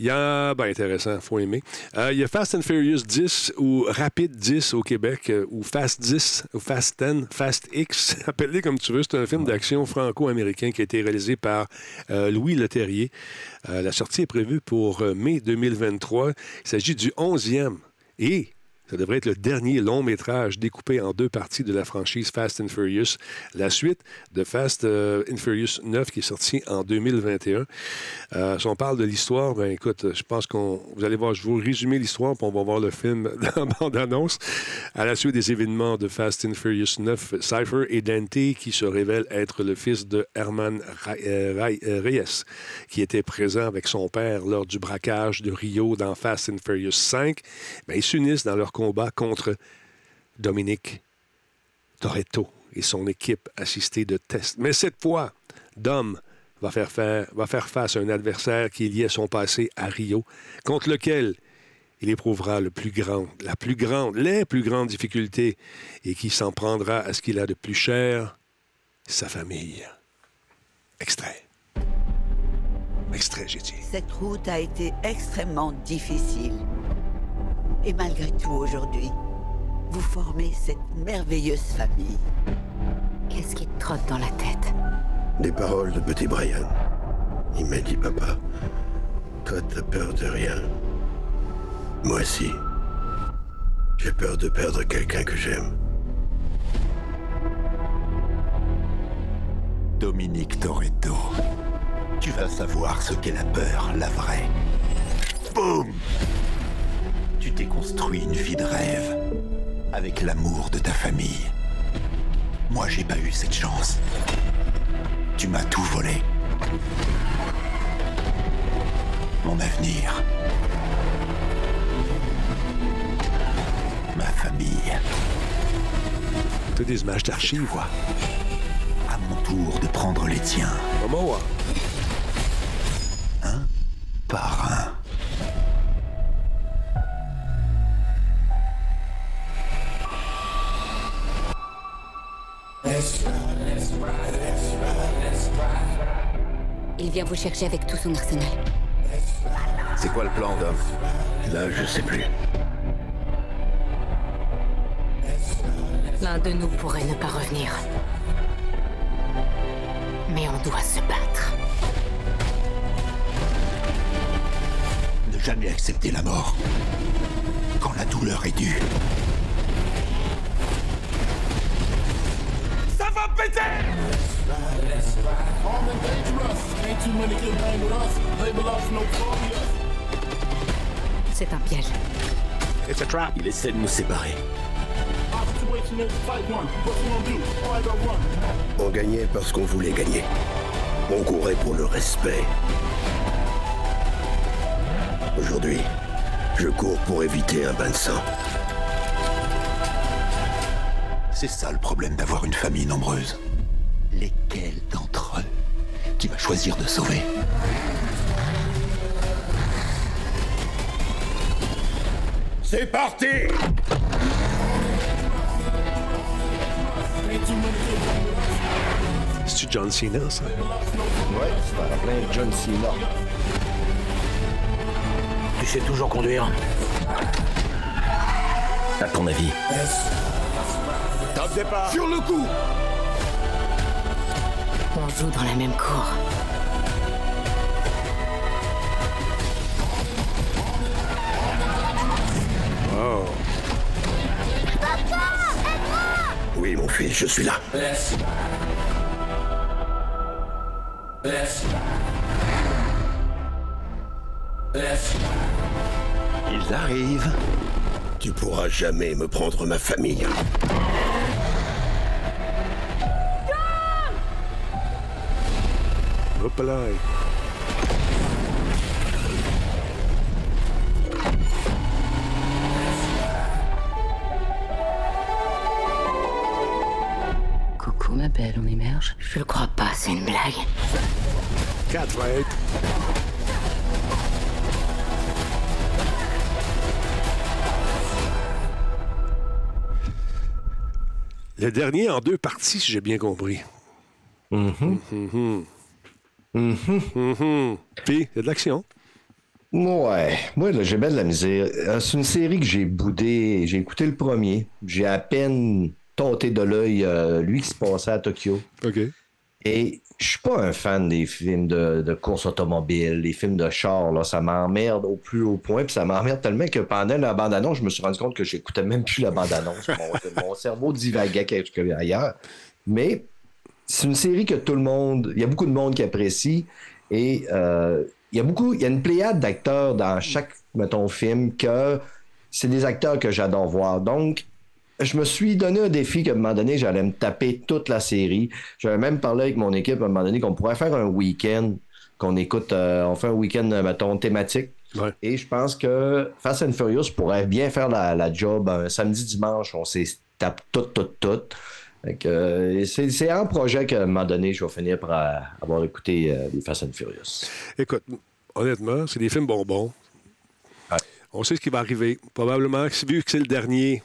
S1: Il y a, ben intéressant, faut aimer. Euh, il y a Fast and Furious 10 ou Rapid 10 au Québec, euh, ou Fast 10, ou Fast 10, Fast X, appelez comme tu veux. C'est un film d'action franco-américain qui a été réalisé par euh, Louis Leterrier. la sortie est prévue pour mai 2023. Il s'agit du 11e et Ça devrait être le dernier long métrage découpé en deux parties de la franchise Fast and Furious, la suite de Fast euh, and Furious 9 qui est sorti en 2021. Euh, si on parle de l'histoire, ben écoute, je pense qu'on, vous allez voir, je vous résumer l'histoire, puis on va voir le film dans la bande-annonce. À la suite des événements de Fast and Furious 9, Cypher et Dante, qui se révèle être le fils de Herman euh, Reyes, qui était présent avec son père lors du braquage de Rio dans Fast and Furious 5, ben, ils s'unissent dans leur combat contre Dominique Toretto et son équipe assistée de tests. Mais cette fois, Dom va faire, face à un adversaire qui est lié à son passé à Rio, contre lequel il éprouvera le plus grand, la plus grande, les plus grandes difficultés et qui s'en prendra à ce qu'il a de plus cher, sa famille. Extrait. Extrait, j'ai dit.
S9: Cette route a été extrêmement difficile. Et malgré tout, aujourd'hui, vous formez cette merveilleuse famille.
S7: Qu'est-ce qui te trotte dans la tête?
S10: Des paroles de petit Brian. Il m'a dit, papa, toi t'as peur de rien. Moi aussi. J'ai peur de perdre quelqu'un que j'aime.
S11: Dominique Toretto. Tu vas savoir ce qu'est la peur, la vraie. Boum Tu t'es construit une vie de rêve. Avec l'amour de ta famille. Moi, j'ai pas eu cette chance. Tu m'as tout volé. Mon avenir. Ma famille.
S1: Toutes des images d'archives.
S11: À mon tour de prendre les tiens.
S1: Momoa.
S11: Un par un.
S12: Vient vous chercher avec tout son arsenal.
S10: C'est quoi le plan, Dom Là, je sais plus.
S7: L'un de nous pourrait ne pas revenir. Mais on doit se battre.
S11: Ne jamais accepter la mort. Quand la douleur est due.
S12: C'est un piège.
S10: It's a trap. Il essaie de nous séparer. On gagnait parce qu'on voulait gagner. On courait pour le respect. Aujourd'hui, je cours pour éviter un bain de sang.
S11: C'est ça le problème d'avoir une famille nombreuse. Lesquels d'entre eux qui va choisir de sauver?
S10: C'est parti
S1: C'est-tu John Cena, ça?
S2: Ouais, c'est en plein John Cena.
S6: Tu sais toujours conduire À ton avis
S10: Sur le coup
S7: On joue dans la même cour.
S1: Oh.
S10: Oui, mon fils, je suis là. Ils arrivent. Tu pourras jamais me prendre ma famille.
S1: Là.
S12: Coucou ma belle, on émerge?
S7: Je le crois pas, c'est une blague.
S1: 4 right. Le dernier en deux parties, si j'ai bien compris. Mhm. Mhm. Puis, il y a de l'action.
S2: Ouais, moi là, j'ai bien de la misère. Euh, C'est une série que j'ai boudé. J'ai écouté le premier. J'ai à peine tenté de l'œil euh, lui qui se passait à Tokyo.
S1: OK.
S2: Et je suis pas un fan des films de, de course automobile, les films de char, là, ça m'emmerde au plus haut point, puis ça m'emmerde tellement que pendant la bande-annonce, je me suis rendu compte que j'écoutais même plus la bande-annonce. mon, mon cerveau divaguait quelque ailleurs. Mais c'est une série que tout le monde, il y a beaucoup de monde qui apprécie et euh, il y a beaucoup, il y a une pléiade d'acteurs dans chaque, mettons, film que c'est des acteurs que j'adore voir. Donc, je me suis donné un défi qu'à un moment donné, j'allais me taper toute la série. J'avais même parlé avec mon équipe à un moment donné qu'on pourrait faire un week-end, qu'on écoute, euh, on fait un week-end, euh, mettons, thématique. Et je pense que Fast and Furious pourrait bien faire la, la job un samedi, dimanche. On s'est tape tout, tout, tout. Euh, c'est un projet qu'à un moment donné, je vais finir par euh, avoir écouté euh, les Fast and Furious.
S1: Écoute, honnêtement, c'est des films bonbons. On sait ce qui va arriver. Probablement, vu que c'est le dernier,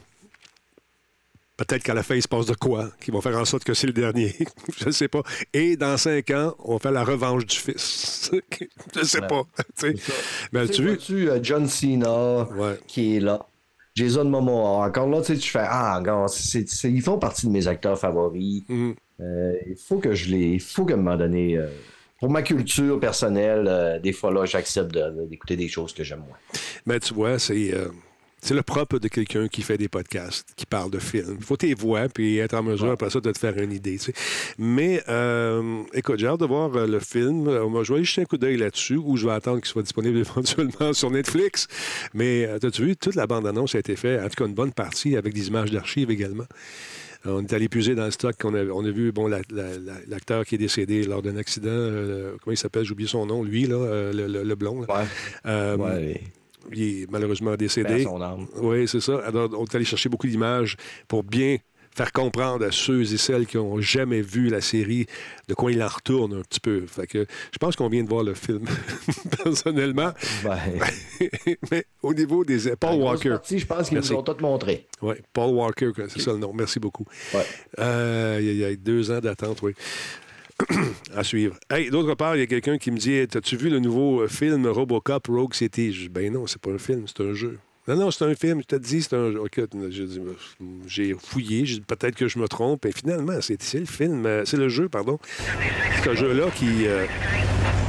S1: peut-être qu'à la fin, il se passe de quoi, qui vont faire en sorte que c'est le dernier. je ne sais pas. Et dans cinq ans, on fait la revanche du fils. je ne sais pas.
S2: Mais tu vu? John Cena qui est là. Jason Momoa. Encore là, tu sais, tu fais Ah, encore, ils font partie de mes acteurs favoris.
S1: Mm-hmm.
S2: Euh, il faut que je les. Il faut qu'à un moment donné. Euh, pour ma culture personnelle, euh, des fois là, j'accepte d'écouter des choses que j'aime moins.
S1: Mais tu vois, c'est. C'est le propre de quelqu'un qui fait des podcasts, qui parle de films. Il faut tes voix, puis être en mesure après ça de te faire une idée. Mais euh, écoute, j'ai hâte de voir euh, le film. Moi, je vais aller jeter un coup d'œil là-dessus, ou je vais attendre qu'il soit disponible éventuellement sur Netflix. Mais euh, as-tu vu, toute la bande-annonce a été faite, en tout cas une bonne partie, avec des images d'archives également. On est allé puiser dans le stock. On a, on a vu bon, l'acteur qui est décédé lors d'un accident. comment il s'appelle? J'ai oublié son nom. Lui, là, le, blond.
S2: ouais
S1: il est malheureusement décédé. Oui, c'est ça. Alors, on est allé chercher beaucoup d'images pour bien faire comprendre à ceux et celles qui n'ont jamais vu la série de quoi il en retourne un petit peu. Fait que je pense qu'on vient de voir le film, personnellement. Mais au niveau des... Paul Walker.
S2: je pense qu'ils nous ont tout montré.
S1: Oui, Paul Walker, c'est ça le nom. Merci beaucoup. Euh, il y a deux ans d'attente, oui. à suivre. Hey, d'autre part, il y a quelqu'un qui me dit As-tu vu le nouveau euh, film Robocop Rogue City? Je dis Ben non, c'est pas un film, c'est un jeu. Non, non, c'est un film. Je te dis, c'est un. OK, j'ai fouillé. J'ai peut-être que je me trompe. Et finalement, c'est le film. Euh, c'est le jeu, pardon. C'est un jeu-là qui. Euh,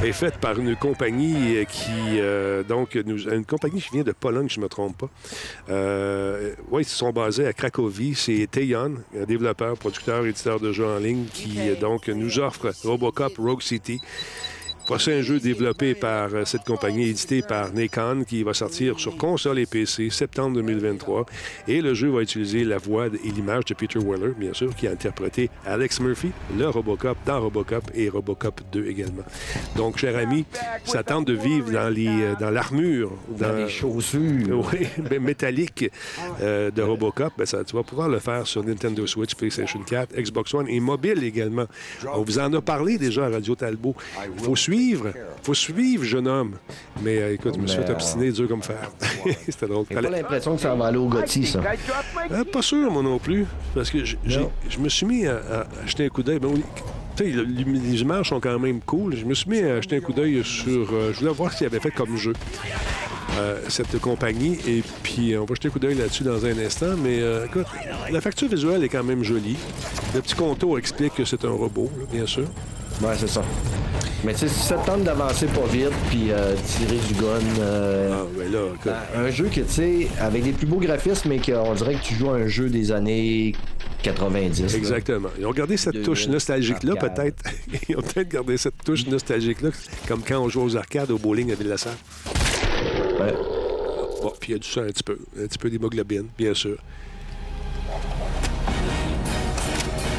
S1: est faite par une compagnie euh, qui, euh, donc, nous, une compagnie qui vient de Pologne, si je ne me trompe pas. Euh, oui, ils sont basés à Cracovie. C'est Teyon, un développeur, producteur, éditeur de jeux en ligne, qui, donc, nous offre Robocop Rogue City. Prochain jeu développé par euh, cette compagnie, édité par Nikon, qui va sortir sur console et PC septembre 2023. Et le jeu va utiliser la voix et l'image de Peter Weller, bien sûr, qui a interprété Alex Murphy, le Robocop, dans Robocop et Robocop 2 également. Donc, cher ami, ça tente de vivre dans les euh, dans l'armure,
S2: dans, les chaussures
S1: oui, ben, métalliques euh, de Robocop. Ben, ça, tu vas pouvoir le faire sur Nintendo Switch, PlayStation 4, Xbox One et mobile également. On vous en a parlé déjà à Radio Talbot. Il faut suivre suivre. faut suivre, jeune homme. Mais euh, écoute, je me suis fait obstiner dur comme fer. C'était drôle.
S2: J'ai pas l'impression que ça va aller au Gotti, ça?
S1: Euh, pas sûr, moi non plus. Parce que je me suis mis à, acheter un coup d'œil. Ben, les images sont quand même cool. Je me suis mis à acheter un coup d'œil sur. Euh, je voulais voir ce qu'il avait fait comme jeu. cette compagnie. Et puis, on va jeter un coup d'œil là-dessus dans un instant. Mais écoute, la facture visuelle est quand même jolie. Le petit contour explique que c'est un robot, bien sûr.
S2: Ouais, c'est ça. Mais tu sais, si ça tente d'avancer pas vite puis euh, tirer du gun. Euh,
S1: ah, ben là,
S2: un jeu que, tu sais, avec des plus beaux graphismes, mais qu'on dirait que tu joues à un jeu des années 90.
S1: Exactement. Ils ont gardé cette touche nostalgique-là, peut-être. Ils ont peut-être gardé cette touche nostalgique-là, comme quand on joue aux arcades au bowling à Ville-la-Salle.
S2: Ouais.
S1: Bon, puis il y a du sang un petit peu. Un petit peu d'hémoglobine, bien sûr.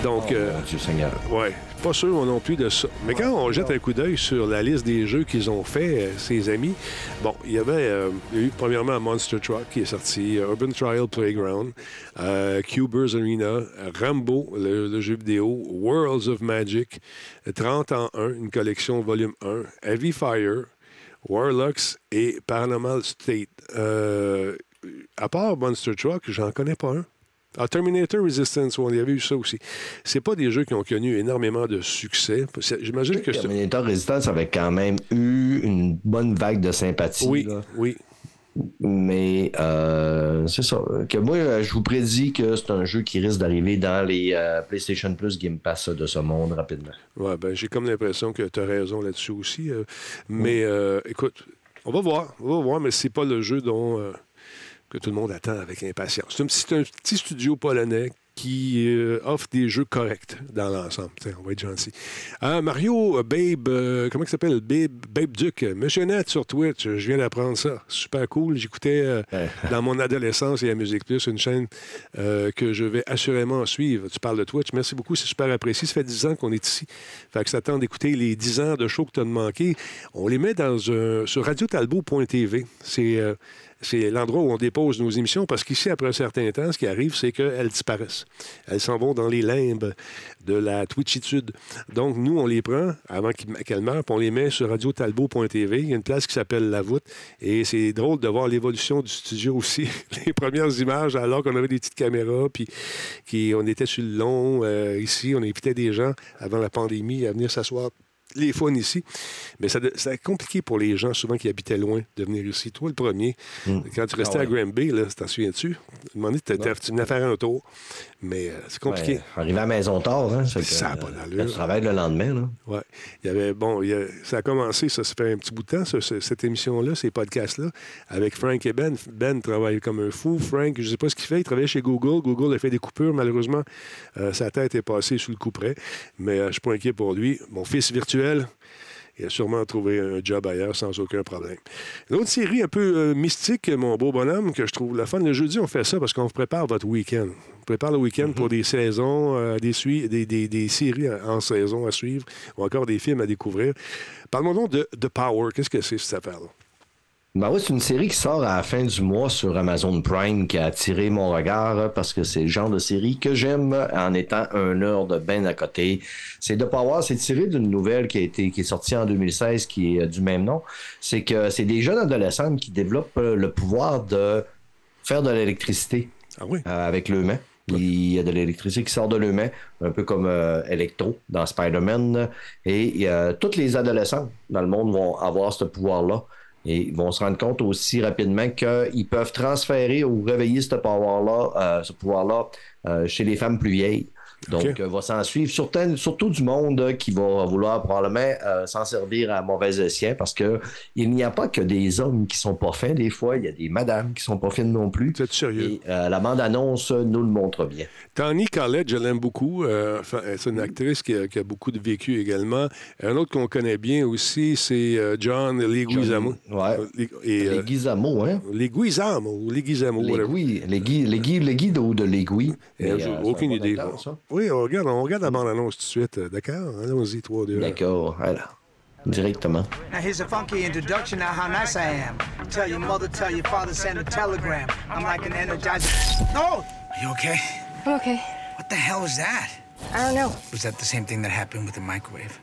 S1: Donc,
S2: oh, euh, Dieu Seigneur.
S1: Ouais, pas sûr non plus de ça. Mais quand on jette un coup d'œil sur la liste des jeux qu'ils ont fait, euh, ses amis, bon, il y avait euh, eu premièrement Monster Truck qui est sorti, euh, Urban Trial Playground, Cubers Arena, Rambo, le, jeu vidéo, Worlds of Magic, 30 en 1, une collection volume 1, Heavy Fire, Warlocks et Paranormal State. à part Monster Truck, j'en connais pas un. Ah, Terminator Resistance, on y avait eu ça aussi. C'est pas des jeux qui ont connu énormément de succès. J'imagine que
S2: Terminator Resistance avait quand même eu une bonne vague de sympathie.
S1: Oui, oui.
S2: Mais euh, c'est ça. Que moi, euh, je vous prédis que c'est un jeu qui risque d'arriver dans les euh, PlayStation Plus Game Pass de ce monde rapidement.
S1: Ouais, ben, j'ai comme l'impression que tu as raison là-dessus aussi. euh, mais écoute, on va voir. On va voir, mais c'est pas le jeu dont, tout le monde attend avec impatience. C'est un, petit- studio polonais qui euh, offre des jeux corrects dans l'ensemble. On va être gentil. Ah, Mario, euh, Babe, euh, comment il s'appelle? Babe, Babe Duc, euh, Monsieur Net sur Twitch, je viens d'apprendre ça. Super cool. J'écoutais dans mon adolescence et à Musique Plus, une chaîne que je vais assurément suivre. Tu parles de Twitch. Merci beaucoup, c'est super apprécié. Ça fait 10 ans qu'on est ici. Fait que ça tente d'écouter les 10 ans de show que tu as manqué. On les met dans un, sur radiotalbot.tv. C'est c'est l'endroit où on dépose nos émissions parce qu'ici, après un certain temps, ce qui arrive, c'est qu'elles disparaissent. Elles s'en vont dans les limbes de la Twitchitude. Donc, nous, on les prend avant qu'elles meurent, puis on les met sur radiotalbot.tv. Il y a une place qui s'appelle La Voûte. Et c'est drôle de voir l'évolution du studio aussi. les premières images, alors qu'on avait des petites caméras, puis qui, on était sur le long. euh, ici, on invitait des gens avant la pandémie à venir s'asseoir les fun ici. Mais ça, c'est compliqué pour les gens souvent qui habitaient loin de venir ici. Toi, le premier, quand tu restais
S2: Ah
S1: à. Granby, là, t'en souviens-tu? Tu venais faire un tour. Mais euh, c'est compliqué.
S2: Ouais, arriver à la maison tard, hein,
S1: Ça a pas
S2: euh,
S1: d'allure.
S2: Tu travailles le lendemain, là.
S1: Ouais. Il y avait, bon, il y a- ça a commencé, ça, ça fait un petit bout de temps, ça, cette émission-là, ces podcasts-là, avec Frank et Ben. Ben travaille comme un fou. Frank, je ne sais pas ce qu'il fait, il travaillait chez Google. Google a fait des coupures, malheureusement. euh, sa tête est passée sous le coup près. Mais euh, je ne suis pas inquiet pour lui. Mon fils virtuel, il a sûrement trouvé un job ailleurs sans aucun problème. Une autre série un peu euh, mystique, mon beau bonhomme, que je trouve la fun. Le jeudi, on fait ça parce qu'on vous prépare votre week-end. On prépare le week-end pour des saisons, euh, des, sui- des, des- des séries en saison à suivre ou encore des films à découvrir. Parle-moi donc de The Power. Qu'est-ce que c'est, cette affaire-là?
S2: Ben oui, c'est une série qui sort à la fin du mois sur Amazon Prime qui a attiré mon regard euh, parce que c'est le genre de série que j'aime en étant un heure de ben à côté. C'est The Power, c'est tiré d'une nouvelle qui a été qui est sortie en 2016 qui est euh, du même nom. C'est que c'est des jeunes adolescents qui développent euh, le pouvoir de faire de l'électricité euh, avec le main. Il y a de l'électricité qui sort de le main, un peu comme euh, Electro dans Spider-Man. Et euh, tous les adolescents dans le monde vont avoir ce pouvoir-là. Et ils vont se rendre compte aussi rapidement qu'ils peuvent transférer ou réveiller ce pouvoir-là, euh, ce pouvoir-là euh, chez les femmes plus vieilles. Donc, euh, va s'en suivre surtout, surtout du monde euh, qui va vouloir probablement euh, s'en servir à mauvais escient parce que il n'y a pas que des hommes qui sont pas fins. Des fois, il y a des madames qui sont pas fines non plus.
S1: C'est sérieux?
S2: Et euh, la bande-annonce nous le montre bien.
S1: Tony Collette, je l'aime beaucoup. Euh, c'est une actrice qui a, qui a beaucoup de vécu également. Un autre qu'on connaît bien aussi, c'est John Leguizamo.
S2: Ouais.
S1: Et,
S2: Leguizamo, hein?
S1: Leguizamo ou Leguizamo.
S2: L'aiguille, l'aiguille de,
S1: euh, aucune idée.
S2: ça.
S1: Oui, on regarde, on regarde la mm. bande-annonce tout de suite. euh, D'accord? Allons-y, 3, 2, 1.
S2: D'accord, voilà. Directement.
S13: Now here's a funky introduction now how nice I am. Tell your mother, tell your father, send a telegram. I'm like an energizer. No! Are you okay?
S14: I'm okay.
S13: What the hell was that?
S14: I don't know.
S13: Was that the same thing that happened with the microwave?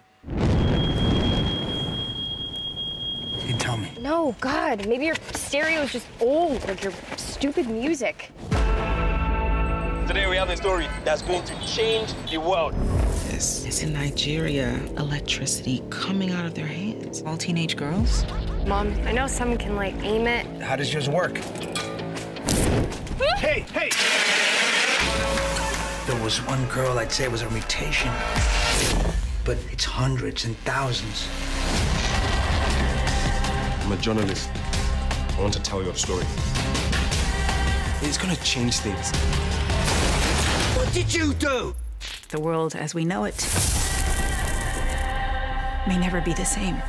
S13: You tell me.
S14: No, God, maybe your stereo is just old, like your stupid music.
S15: Today we have a story that's going to change the world.
S16: This is in Nigeria, electricity coming out of their hands. All teenage girls.
S14: Mom, I know some can like aim it.
S13: How does yours work? hey, hey! There was one girl I'd say was a mutation, but it's hundreds and thousands.
S17: I'm a journalist. I want to tell your story. It's gonna change things.
S13: What did you do?
S18: The world as we know it may never be the same.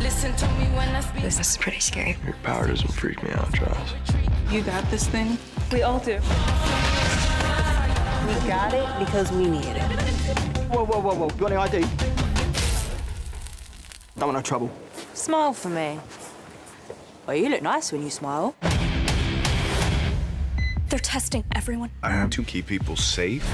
S14: Listen to me when I speak.
S18: This is pretty scary.
S17: Your power doesn't freak me out, Charles.
S18: You got this thing?
S14: We all do.
S18: We got it because we need it.
S15: Whoa, whoa, whoa, whoa. You want any ID? Don't want no trouble.
S19: Smile for me. Well, you look nice when you smile.
S14: They're testing everyone.
S17: I have to keep people safe.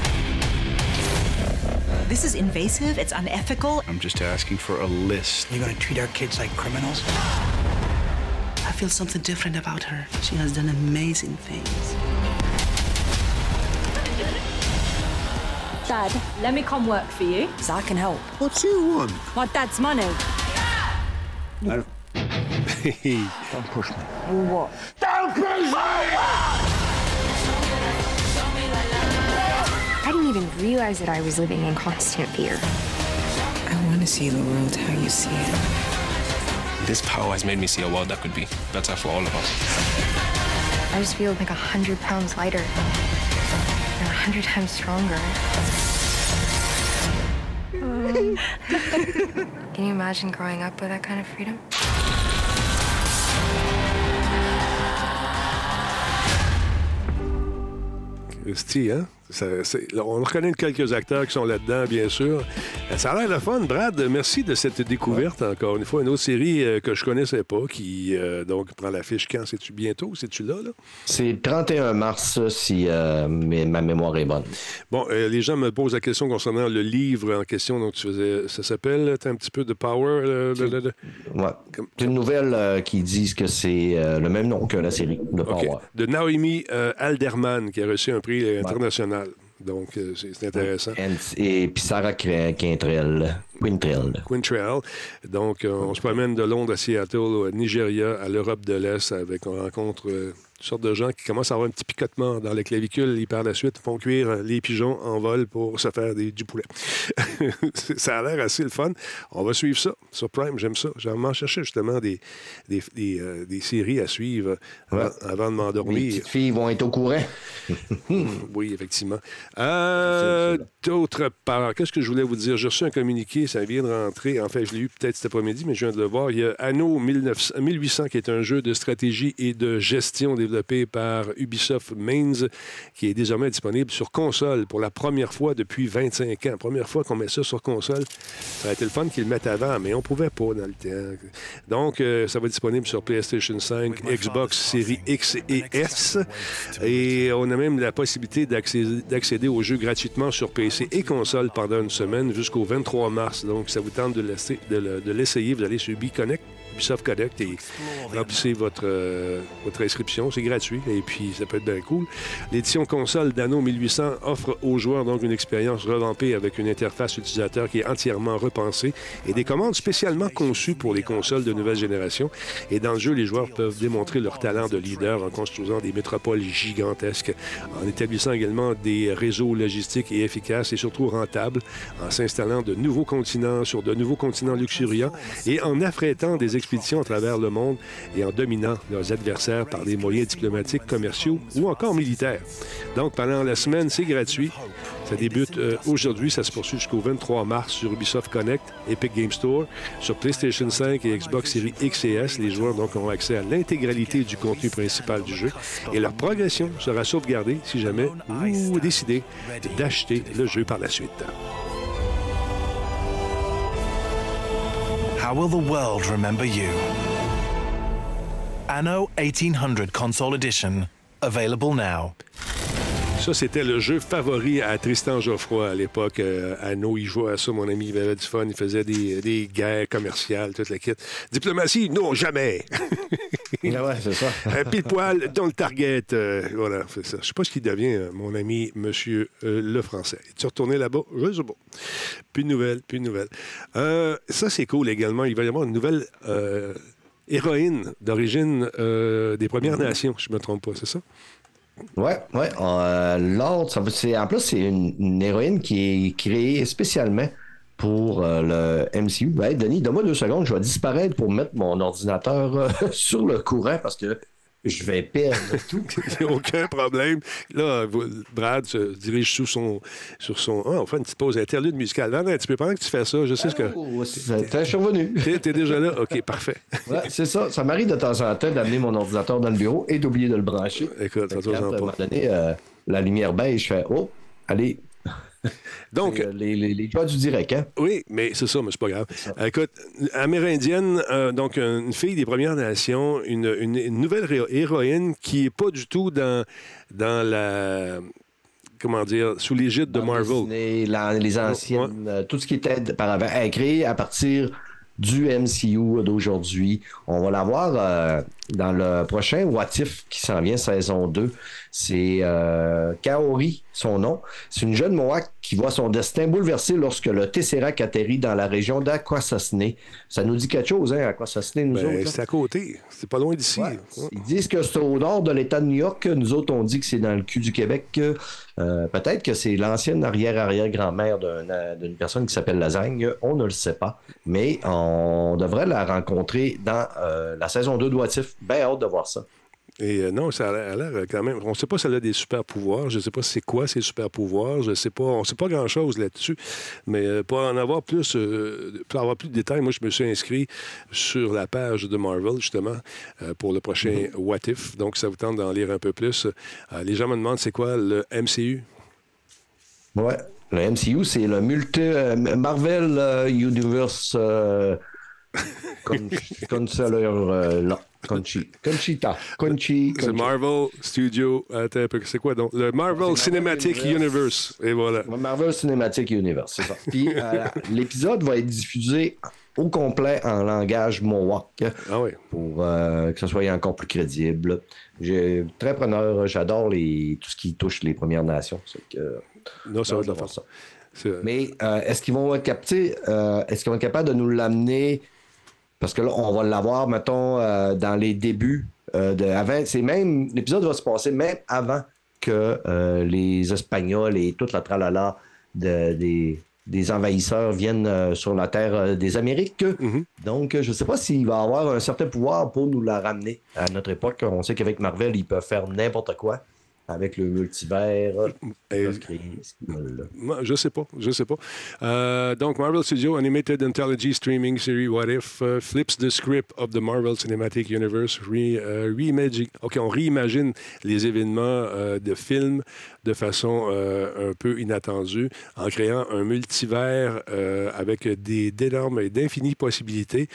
S18: This is invasive, it's unethical.
S17: I'm just asking for a list.
S13: You're gonna treat our kids like criminals?
S16: I feel something different about her. She has done amazing things.
S19: Dad, let me come work for you. So I can help.
S10: What you want?
S19: My dad's money.
S1: Don't
S17: push me.
S19: What?
S14: Even realize that I was living in constant fear.
S16: I want to see the world how you see it.
S17: This power has made me see a world that could be better for all of us.
S14: I just feel like a hundred pounds lighter and a hundred times stronger. Can you imagine growing up with that kind of freedom?
S1: Christy, hein? Ça- on reconnaît quelques acteurs qui sont là-dedans, bien sûr. Ça a l'air le fun. Brad, merci de cette découverte, encore une fois. Une autre série euh, que je connaissais pas, qui euh, donc prend l'affiche quand? C'est-tu bientôt? C'est-tu là, là?
S2: C'est 31 mars, si euh, ma mémoire est bonne.
S1: Bon, les gens me posent la question concernant le livre en question dont tu faisais. Ça s'appelle, t'as un petit peu de power. de- de- de-
S2: Ouais. C'est une nouvelle qui disent que c'est le même nom que la série de. Power.
S1: De Naomi Alderman, qui a reçu un prix international. Donc, euh, c'est intéressant.
S2: Et puis Sarah Quintrell. Quintrell.
S1: Quintrell. Donc, euh, on se promène de Londres à Seattle, au Nigeria, à l'Europe de l'Est, avec on rencontre euh, toutes sortes de gens qui commencent à avoir un petit picotement dans les clavicules et par la suite font cuire les pigeons en vol pour se faire des- du poulet. ça a l'air assez le fun. On va suivre ça sur Prime, j'aime ça. J'ai m'en chercher justement des, des, des, euh, des séries à suivre avant, avant de
S2: Les
S1: m'endormir.
S2: petites filles vont être au courant.
S1: Oui, effectivement. Euh, D'autre part, qu'est-ce que je voulais vous dire? J'ai reçu un communiqué, ça vient de rentrer. En fait, je l'ai eu peut-être cet après-midi, mais je viens de le voir. Il y a Anno 1900 1800, qui est un jeu de stratégie et de gestion développé par Ubisoft Mainz, qui est désormais disponible sur console pour la première fois depuis 25 ans. Première fois qu'on met ça sur console. Ça a été le fun qu'ils le mettent avant, mais on pouvait pas dans le temps. Donc, euh, ça va être disponible sur PlayStation 5, Xbox Series X et S. Et on a même la possibilité d'accéder au jeu gratuitement sur PC et console pendant une semaine jusqu'au 23 mars. Donc, ça vous tente de l'essayer, vous allez sur Ubisoft Ubisoft Connect et remplissez votre, euh, votre inscription. C'est gratuit et puis ça peut être bien cool. L'édition console d'Anno 1800 offre aux joueurs donc une expérience revampée avec une interface utilisateur qui est entièrement repensée et des commandes spécialement conçues pour les consoles de nouvelle génération. Et dans le jeu, les joueurs peuvent démontrer leur talent de leader en construisant des métropoles gigantesques, en établissant également des réseaux logistiques et efficaces et surtout rentables, en s'installant de nouveaux continents sur de nouveaux continents luxuriants et en affrètant des expéditions à travers le monde et en dominant leurs adversaires par des moyens diplomatiques, commerciaux ou encore militaires. Donc, pendant la semaine, c'est gratuit. Ça débute euh, aujourd'hui, ça se poursuit jusqu'au 23 mars sur Ubisoft Connect, Epic Game Store, sur PlayStation 5 et Xbox Series X et S. Les joueurs donc auront accès à l'intégralité du contenu principal du jeu et leur progression sera sauvegardée si jamais vous décidez d'acheter le jeu par la suite.
S20: How will the world remember you? Anno 1800 Console Edition, available now.
S1: Ça, c'était le jeu favori à Tristan Geoffroy à l'époque. Euh, Anno, il jouait à ça, mon ami, il avait du fun, il faisait des, des guerres commerciales, toute la kit. Diplomatie, non, jamais!
S2: ouais, c'est ça.
S1: Un pile poil dans le target. euh, voilà, c'est ça. Je sais pas ce qu'il devient, euh, mon ami, monsieur euh, le français. Es-tu retourné là-bas? Je sais pas. Plus de nouvelles, plus de nouvelles. Euh, ça, c'est cool également. Il va y avoir une nouvelle euh, héroïne d'origine euh, des Premières Nations, si je me trompe pas, c'est ça?
S2: Ouais, ouais. Euh, c'est- en plus, c'est une, une héroïne qui est créée spécialement pour euh, le MCU. Ben, Denis, donne-moi deux secondes, je vais disparaître pour mettre mon ordinateur euh, sur le courant parce que je vais perdre tout.
S1: Aucun problème. Là, vous- Brad se dirige sous son, sur son. Ah, on fait une petite pause interlude musicale. Attends un petit peu pendant que tu fais ça. Je sais ce que.
S2: Oh, suis revenu.
S1: T'es, t'es déjà là? OK, parfait.
S2: Ouais, c'est ça. Ça m'arrive de temps en temps d'amener mon ordinateur dans le bureau et d'oublier de le brancher.
S1: Écoute, ça
S2: donné, euh, la lumière beige, je fais Oh, allez.
S1: Donc.
S2: Euh, les, les, du direct, hein?
S1: Oui, mais c'est ça, mais c'est pas grave. Écoute, amérindienne, euh, donc une fille des Premières Nations, une, une- une nouvelle héroïne qui n'est pas du tout dans, dans la. Comment dire, sous l'égide de Marvel.
S2: Disney, la- les anciennes, euh, tout ce qui était par avant, créée à partir du MCU d'aujourd'hui. On va la voir euh, dans le prochain What If qui s'en vient, saison 2. C'est euh, Kaori, son nom. C'est une jeune Mohawk qui voit son destin bouleversé lorsque le Tesseract atterrit dans la région d'Aquasasne. Ça nous dit quelque chose, hein, Aquasasne, nous
S1: Ben,
S2: autres?
S1: c'est à côté. C'est pas loin d'ici.
S2: Ils disent que c'est au nord de l'État de New York. Nous autres, on dit que c'est dans le cul du Québec. Euh, peut-être que c'est l'ancienne arrière-arrière-grand-mère d'un- d'une personne qui s'appelle Lasagne, on ne le sait pas. Mais on devrait la rencontrer dans euh, la saison 2 de What If. Bien hâte de voir ça.
S1: Et euh, non, ça a l'air- l'air quand même. On ne sait pas si elle a des super pouvoirs. Je ne sais pas c'est quoi ces super pouvoirs. Je sais pas. On ne sait pas grand-chose là-dessus. Mais euh, pour en avoir plus, euh, pour avoir plus de détails, moi, je me suis inscrit sur la page de Marvel, justement, euh, pour le prochain What If. Donc, ça vous tente d'en lire un peu plus. Euh, les gens me demandent c'est quoi le MCU?
S2: Ouais. Le MCU, c'est le multi euh, Marvel euh, Universe euh, Con- Consular euh, là. Conchi, Conchita. Conchi.
S1: C'est Marvel Studio. Attends un peu, c'est quoi donc? Le Marvel Cinematic Universe. Et voilà.
S2: Marvel Cinematic Universe, c'est ça. Puis euh, l'épisode va être diffusé au complet en langage Mohawk
S1: Ah
S2: pour euh, que ce soit encore plus crédible. J'ai très preneur, j'adore les, tout ce qui touche les Premières Nations. Que,
S1: Non, ça va être la
S2: voir Mais euh, est-ce qu'ils vont être captés? est-ce qu'ils vont être capables de nous l'amener? Parce que là, on va l'avoir, mettons, euh, dans les débuts. euh, de, avant, c'est même, l'épisode va se passer même avant que euh, les Espagnols et toute la tralala de- des, des envahisseurs viennent sur la terre des Amériques. Donc, euh, je ne sais pas s'il va avoir un certain pouvoir pour nous la ramener à notre époque. On sait qu'avec Marvel, ils peuvent faire n'importe quoi avec le multivers. Qu'ils veulent, là.
S1: Moi, je sais pas, je sais pas. Euh, donc, Marvel Studio Animated Anthology Streaming Series What If uh, flips the script of the Marvel Cinematic Universe. Re, euh, OK, on réimagine les événements euh, de films de façon euh, un peu inattendue en créant un multivers euh, avec des d'énormes et d'infinies possibilités.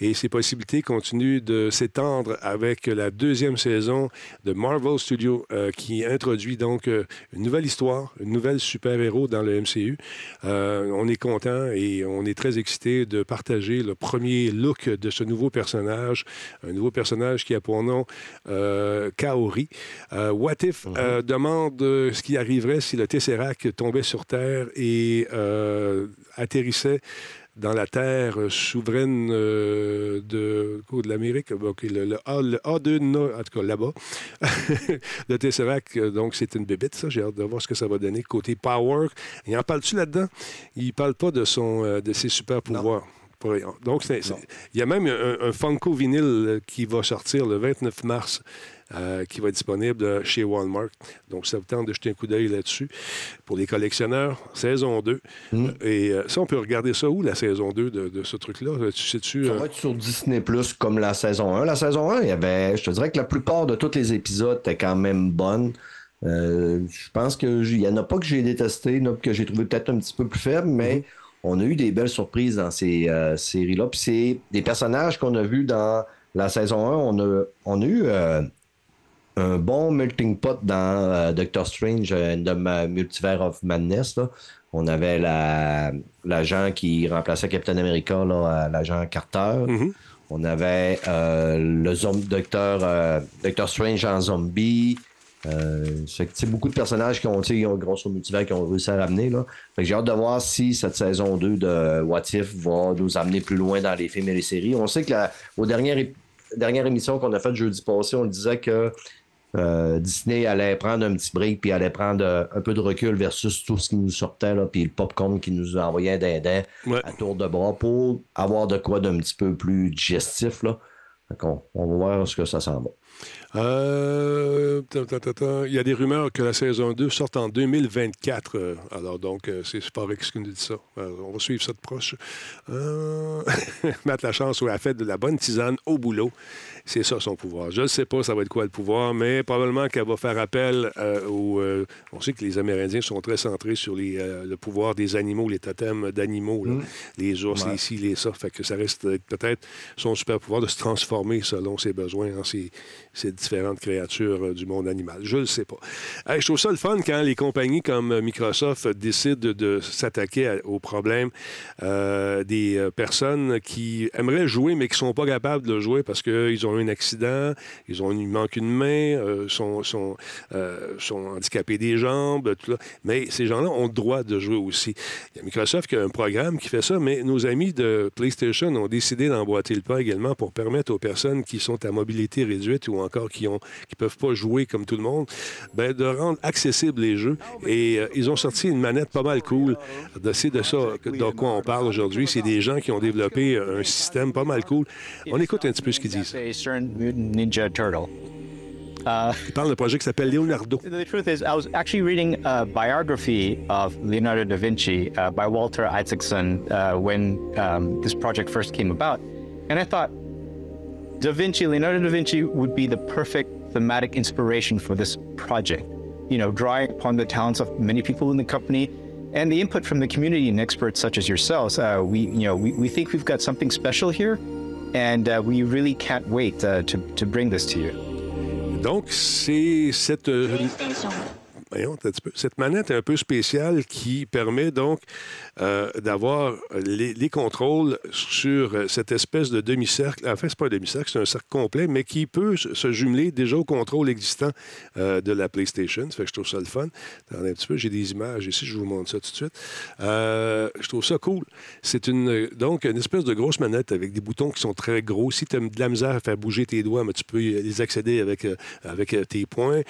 S1: Et ces possibilités continuent de s'étendre avec la deuxième saison de Marvel Studio euh, qui introduit donc euh, une nouvelle histoire, une nouvelle super-héros dans le MCU. Euh, on est content et on est très excité de partager le premier look de ce nouveau personnage, un nouveau personnage qui a pour nom euh, Kaori. Euh, What If euh, demande ce qui arriverait si le Tesseract tombait sur Terre et atterrissait dans la terre euh, souveraine euh, de, de l'Amérique, le, le A, le A2, no- en tout cas là-bas. le Tesseract, euh, donc c'est une bébête, ça. J'ai hâte de voir ce que ça va donner. Côté Power, il en parle-tu là-dedans? Il parle pas de, son, de ses super pouvoirs. Donc, il y a même un, un Funko vinyle qui va sortir le 29 mars, euh, qui va être disponible euh, chez Walmart. Donc, ça vous tente de jeter un coup d'œil là-dessus. Pour les collectionneurs, saison 2. Et euh, ça, on peut regarder ça où, la saison 2 de, de ce truc-là? Tu sais-tu?
S2: Ça
S1: euh,
S2: va être sur Disney Plus comme la saison 1. La saison 1, il y avait, je te dirais que la plupart de tous les épisodes étaient quand même bonnes. Euh, je pense qu'il y en a pas que j'ai détesté, que j'ai trouvé peut-être un petit peu plus faible, mais on a eu des belles surprises dans ces euh, séries-là. Puis c'est des personnages qu'on a vus dans la saison 1. On a, on a eu euh, un bon melting pot dans euh, Doctor Strange the Ma- Multiverse of Madness. là. On avait la- l'agent qui remplaçait Captain America, là, euh, l'agent Carter. On avait euh, le Docteur, euh, Doctor Strange en zombie. Euh, sais, beaucoup de personnages qui ont, qui ont gros sur le multivers qui ont réussi à ramener. Là. J'ai hâte de voir si cette saison 2 de What If va nous amener plus loin dans les films et les séries. On sait que la, aux dernières, dernières émissions qu'on a faites jeudi passé, on disait que euh, Disney allait prendre un petit break puis allait prendre euh, un peu de recul versus tout ce qui nous sortait, là, puis le popcorn qui nous envoyait un dindin à tour de bras pour avoir de quoi d'un petit peu plus digestif. Là. Fait qu'on- on, va voir ce que ça s'en va.
S1: Euh. Il y a des rumeurs que la saison 2 sorte en 2024. euh, alors, donc, euh, c'est Sparex qui nous dit ça. On va suivre ça de proche. Euh... Mettre la chance où elle fait de la bonne tisane au boulot. C'est ça son pouvoir. Je ne sais pas ça va être quoi le pouvoir, mais probablement qu'elle va faire appel euh, on sait que les Amérindiens sont très centrés sur les, le pouvoir des animaux, les totems d'animaux. là. Les ours,
S2: Ouais.
S1: les ci, les ça. Fait que ça reste peut-être son super pouvoir de se transformer selon ses besoins ces, ces différentes créatures euh, du monde animal. Je ne le sais pas. Je trouve ça le fun quand les compagnies comme euh, Microsoft décident de, s'attaquer aux problèmes euh, des personnes qui aimeraient jouer, mais qui ne sont pas capables de jouer parce qu'ils ont eu un accident, ils ont une main, sont, sont, sont handicapés des jambes, tout là. Mais ces gens-là ont le droit de jouer aussi. Il y a Microsoft qui a un programme qui fait ça, mais nos amis de PlayStation ont décidé d'emboîter le pas également pour permettre aux personnes qui sont à mobilité réduite ou encore qui ont qui peuvent pas jouer comme tout le monde, ben, de rendre accessibles les jeux. Et euh, ils ont sorti une manette pas mal cool. C'est de ça de quoi on parle aujourd'hui. C'est des gens qui ont développé un système pas mal cool. On écoute un petit peu ce qu'ils disent.
S21: Based on Mutant Ninja Turtle. Uh,
S1: Ils parlent d'un projet qui s'appelle Leonardo.
S21: The truth is, I was actually reading a biography of Leonardo da Vinci uh, by Walter Isaacson uh, when um, this project first came about. And I thought, Da Vinci, Leonardo da Vinci would be the perfect thematic inspiration for this project. You know, drawing upon the talents of many people in the company and the input from the community and experts such as yourselves. Uh, we, you know, we, we think we've got something special here, and uh, we really can't wait uh, to, to bring this to you.
S1: Donc, c'est cette, euh, voyons, attends un petit peu. cette manette un peu spéciale qui permet donc euh, d'avoir les, les contrôles sur euh, cette espèce de demi-cercle. En fait, c'est pas un demi-cercle, c'est un cercle complet, mais qui peut se jumeler déjà au contrôle existant euh, de la PlayStation. Ça fait que je trouve ça le fun. Attendez un petit peu, j'ai des images ici, je vous montre ça tout de suite. Je trouve ça cool. C'est une donc une espèce de grosse manette avec des boutons qui sont très gros. Si tu as de la misère à faire bouger tes doigts, mais tu peux les accéder avec, avec tes poings.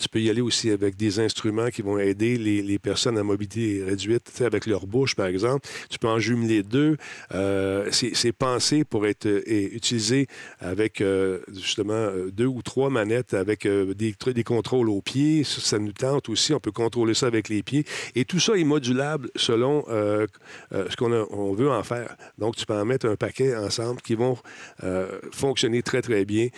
S1: Tu peux y aller aussi avec des instruments qui vont aider les, les personnes à mobilité réduite, avec leur bouche, par exemple. Tu peux en jumeler deux. Euh, c'est pensé pour être euh, et utilisé avec euh, justement deux ou trois manettes avec des, des contrôles aux pieds. Ça, nous tente aussi. On peut contrôler ça avec les pieds. Et tout ça est modulable selon ce qu'on veut en faire. Donc, tu peux en mettre un paquet ensemble qui vont fonctionner très, très bien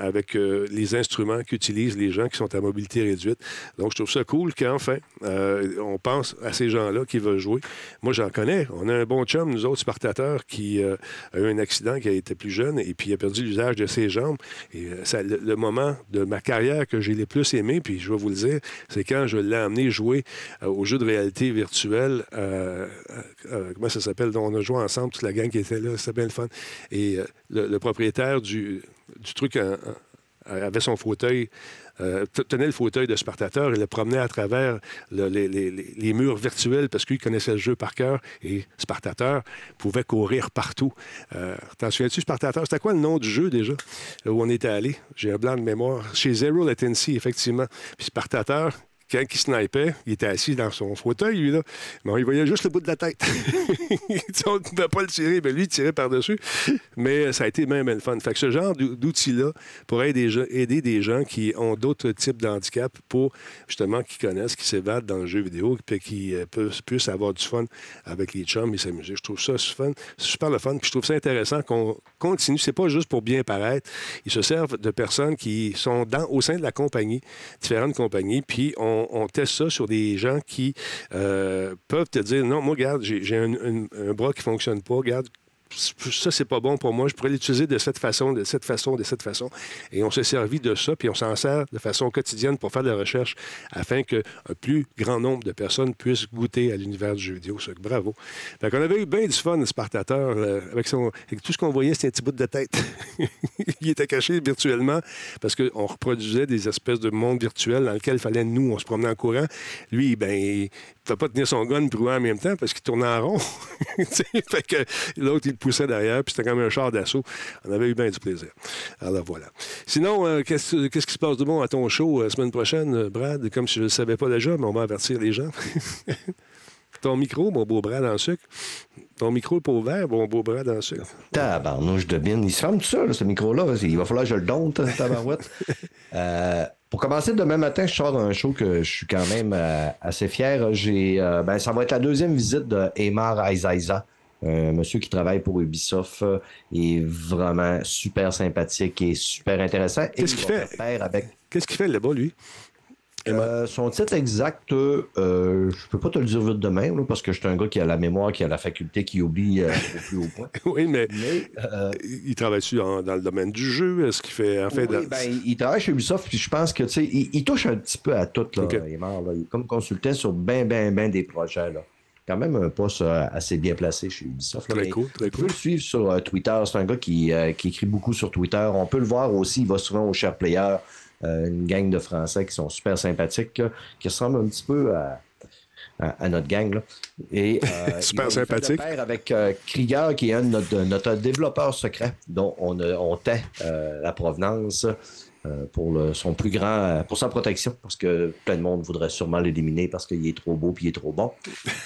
S1: avec les instruments qu'utilisent les gens qui sont à mobilité réduite. Donc, je trouve ça cool qu'enfin, on pense à ces gens-là qui veulent jouer. Moi, j'en connais. On a un bon chum, nous autres, Spartateurs, qui euh, a eu un accident, qui a été plus jeune et puis il a perdu l'usage de ses jambes. Et euh, le, moment de ma carrière que j'ai le plus aimé, puis je vais vous le dire, c'est quand je l'ai amené jouer euh, au jeu de réalité virtuelle. comment ça s'appelle? On a joué ensemble, toute la gang qui était là. C'était bien le fun. Et le, propriétaire du, du truc avait son fauteuil, euh, tenait le fauteuil de Spartateur et le promenait à travers le- les, les- les- les murs virtuels parce qu'il connaissait le jeu par cœur et Spartateur pouvait courir partout. Euh, T'en souviens-tu, Spartateur? C'était quoi le nom du jeu déjà où on était allé? J'ai un blanc de mémoire. Chez Zero Latency, effectivement. Puis Spartateur, quand il snipait, il était assis dans son fauteuil, lui, là. Mais il voyait juste le bout de la tête. on ne pouvait pas le tirer, mais lui, il tirait par-dessus. Mais ça a été même le fun. Fait que ce genre d'ou- d'outils-là pourrait aider, des gens- qui ont d'autres types de handicaps pour, justement, qui connaissent, qui s'évadent dans le jeu vidéo, puis qui euh, puissent avoir du fun avec les chums et s'amuser. Je trouve ça fun, super le fun. Puis je trouve ça intéressant qu'on continue. C'est pas juste pour bien paraître. Ils se servent de personnes qui sont au sein de la compagnie, différentes compagnies, puis on, on teste ça sur des gens qui euh, peuvent te dire non, moi, regarde, j'ai un, un- bras qui fonctionne pas, regarde. Ça, c'est pas bon pour moi. Je pourrais l'utiliser de cette façon, de cette façon, de cette façon. Et on s'est servi de ça, puis on s'en sert de façon quotidienne pour faire de la recherche afin qu'un plus grand nombre de personnes puissent goûter à l'univers du jeu vidéo. Bravo. Fait qu'on avait eu bien du fun, Spartateur, euh, avec, son, tout ce qu'on voyait, c'était un petit bout de tête. il était caché virtuellement parce qu'on reproduisait des espèces de mondes virtuels dans lesquels il fallait, nous, on se promenait en courant. Lui, ben, il ne pas tenir son gun et en même temps parce qu'il tournait en rond. Que l'autre, il le poussait derrière, puis c'était comme un char d'assaut. On avait eu bien du plaisir. Alors voilà. Sinon, euh, qu'est-ce qui se passe de bon à ton show la semaine prochaine, euh, Brad? Comme si je ne le savais pas déjà, mais on va avertir les gens. ton micro, mon beau Brad en sucre. Ton micro est pas ouvert, mon beau Brad en sucre.
S2: Tabarnouche de bine. Il se ferme tout seul, ce micro-là. Il va falloir que je le dompte, hein, tabarouette. Euh, pour commencer, demain matin, je sors un show que je suis quand même euh, assez fier. J'ai, euh, ben, ça va être la deuxième visite de Aizaïza, un monsieur qui travaille pour Ubisoft. Il est vraiment super sympathique et super intéressant.
S1: Qu'est-ce
S2: il
S1: qu'il fait?
S2: avec
S1: Qu'est-ce qu'il fait là-bas, lui?
S2: Euh, son titre exact, euh, euh, je peux pas te le dire vite de même, là, parce que je suis un gars qui a la mémoire, qui a la faculté, qui oublie euh, au plus haut point.
S1: Oui, mais, il travaille-tu dans, dans le domaine du jeu? Est-ce qu'il fait. En fait,
S2: Oui,
S1: dans-
S2: ben, il- il travaille chez Ubisoft, puis je pense que tu sais, il, il touche un petit peu à tout. Là, Il est mort, là. Il est comme consultant sur bien, bien, bien des projets. Là. Quand même un poste assez bien placé chez Ubisoft.
S1: Très cool, très
S2: vous pouvez le suivre sur Twitter. C'est un gars qui, euh, qui écrit beaucoup sur Twitter. On peut le voir aussi. Il va souvent au Share Player. Euh, une gang de Français qui sont super sympathiques, là, qui ressemblent un petit peu à, à, à notre gang. Là. Et, euh,
S1: Super
S2: fait de
S1: sympathique.
S2: pair avec euh, Krieger, qui est un de notre, notre développeur secret, dont on, a- on tait euh, la provenance. Euh, pour son plus grand, euh, pour sa protection, parce que plein de monde voudrait sûrement l'éliminer parce qu'il est trop beau puis il est trop bon.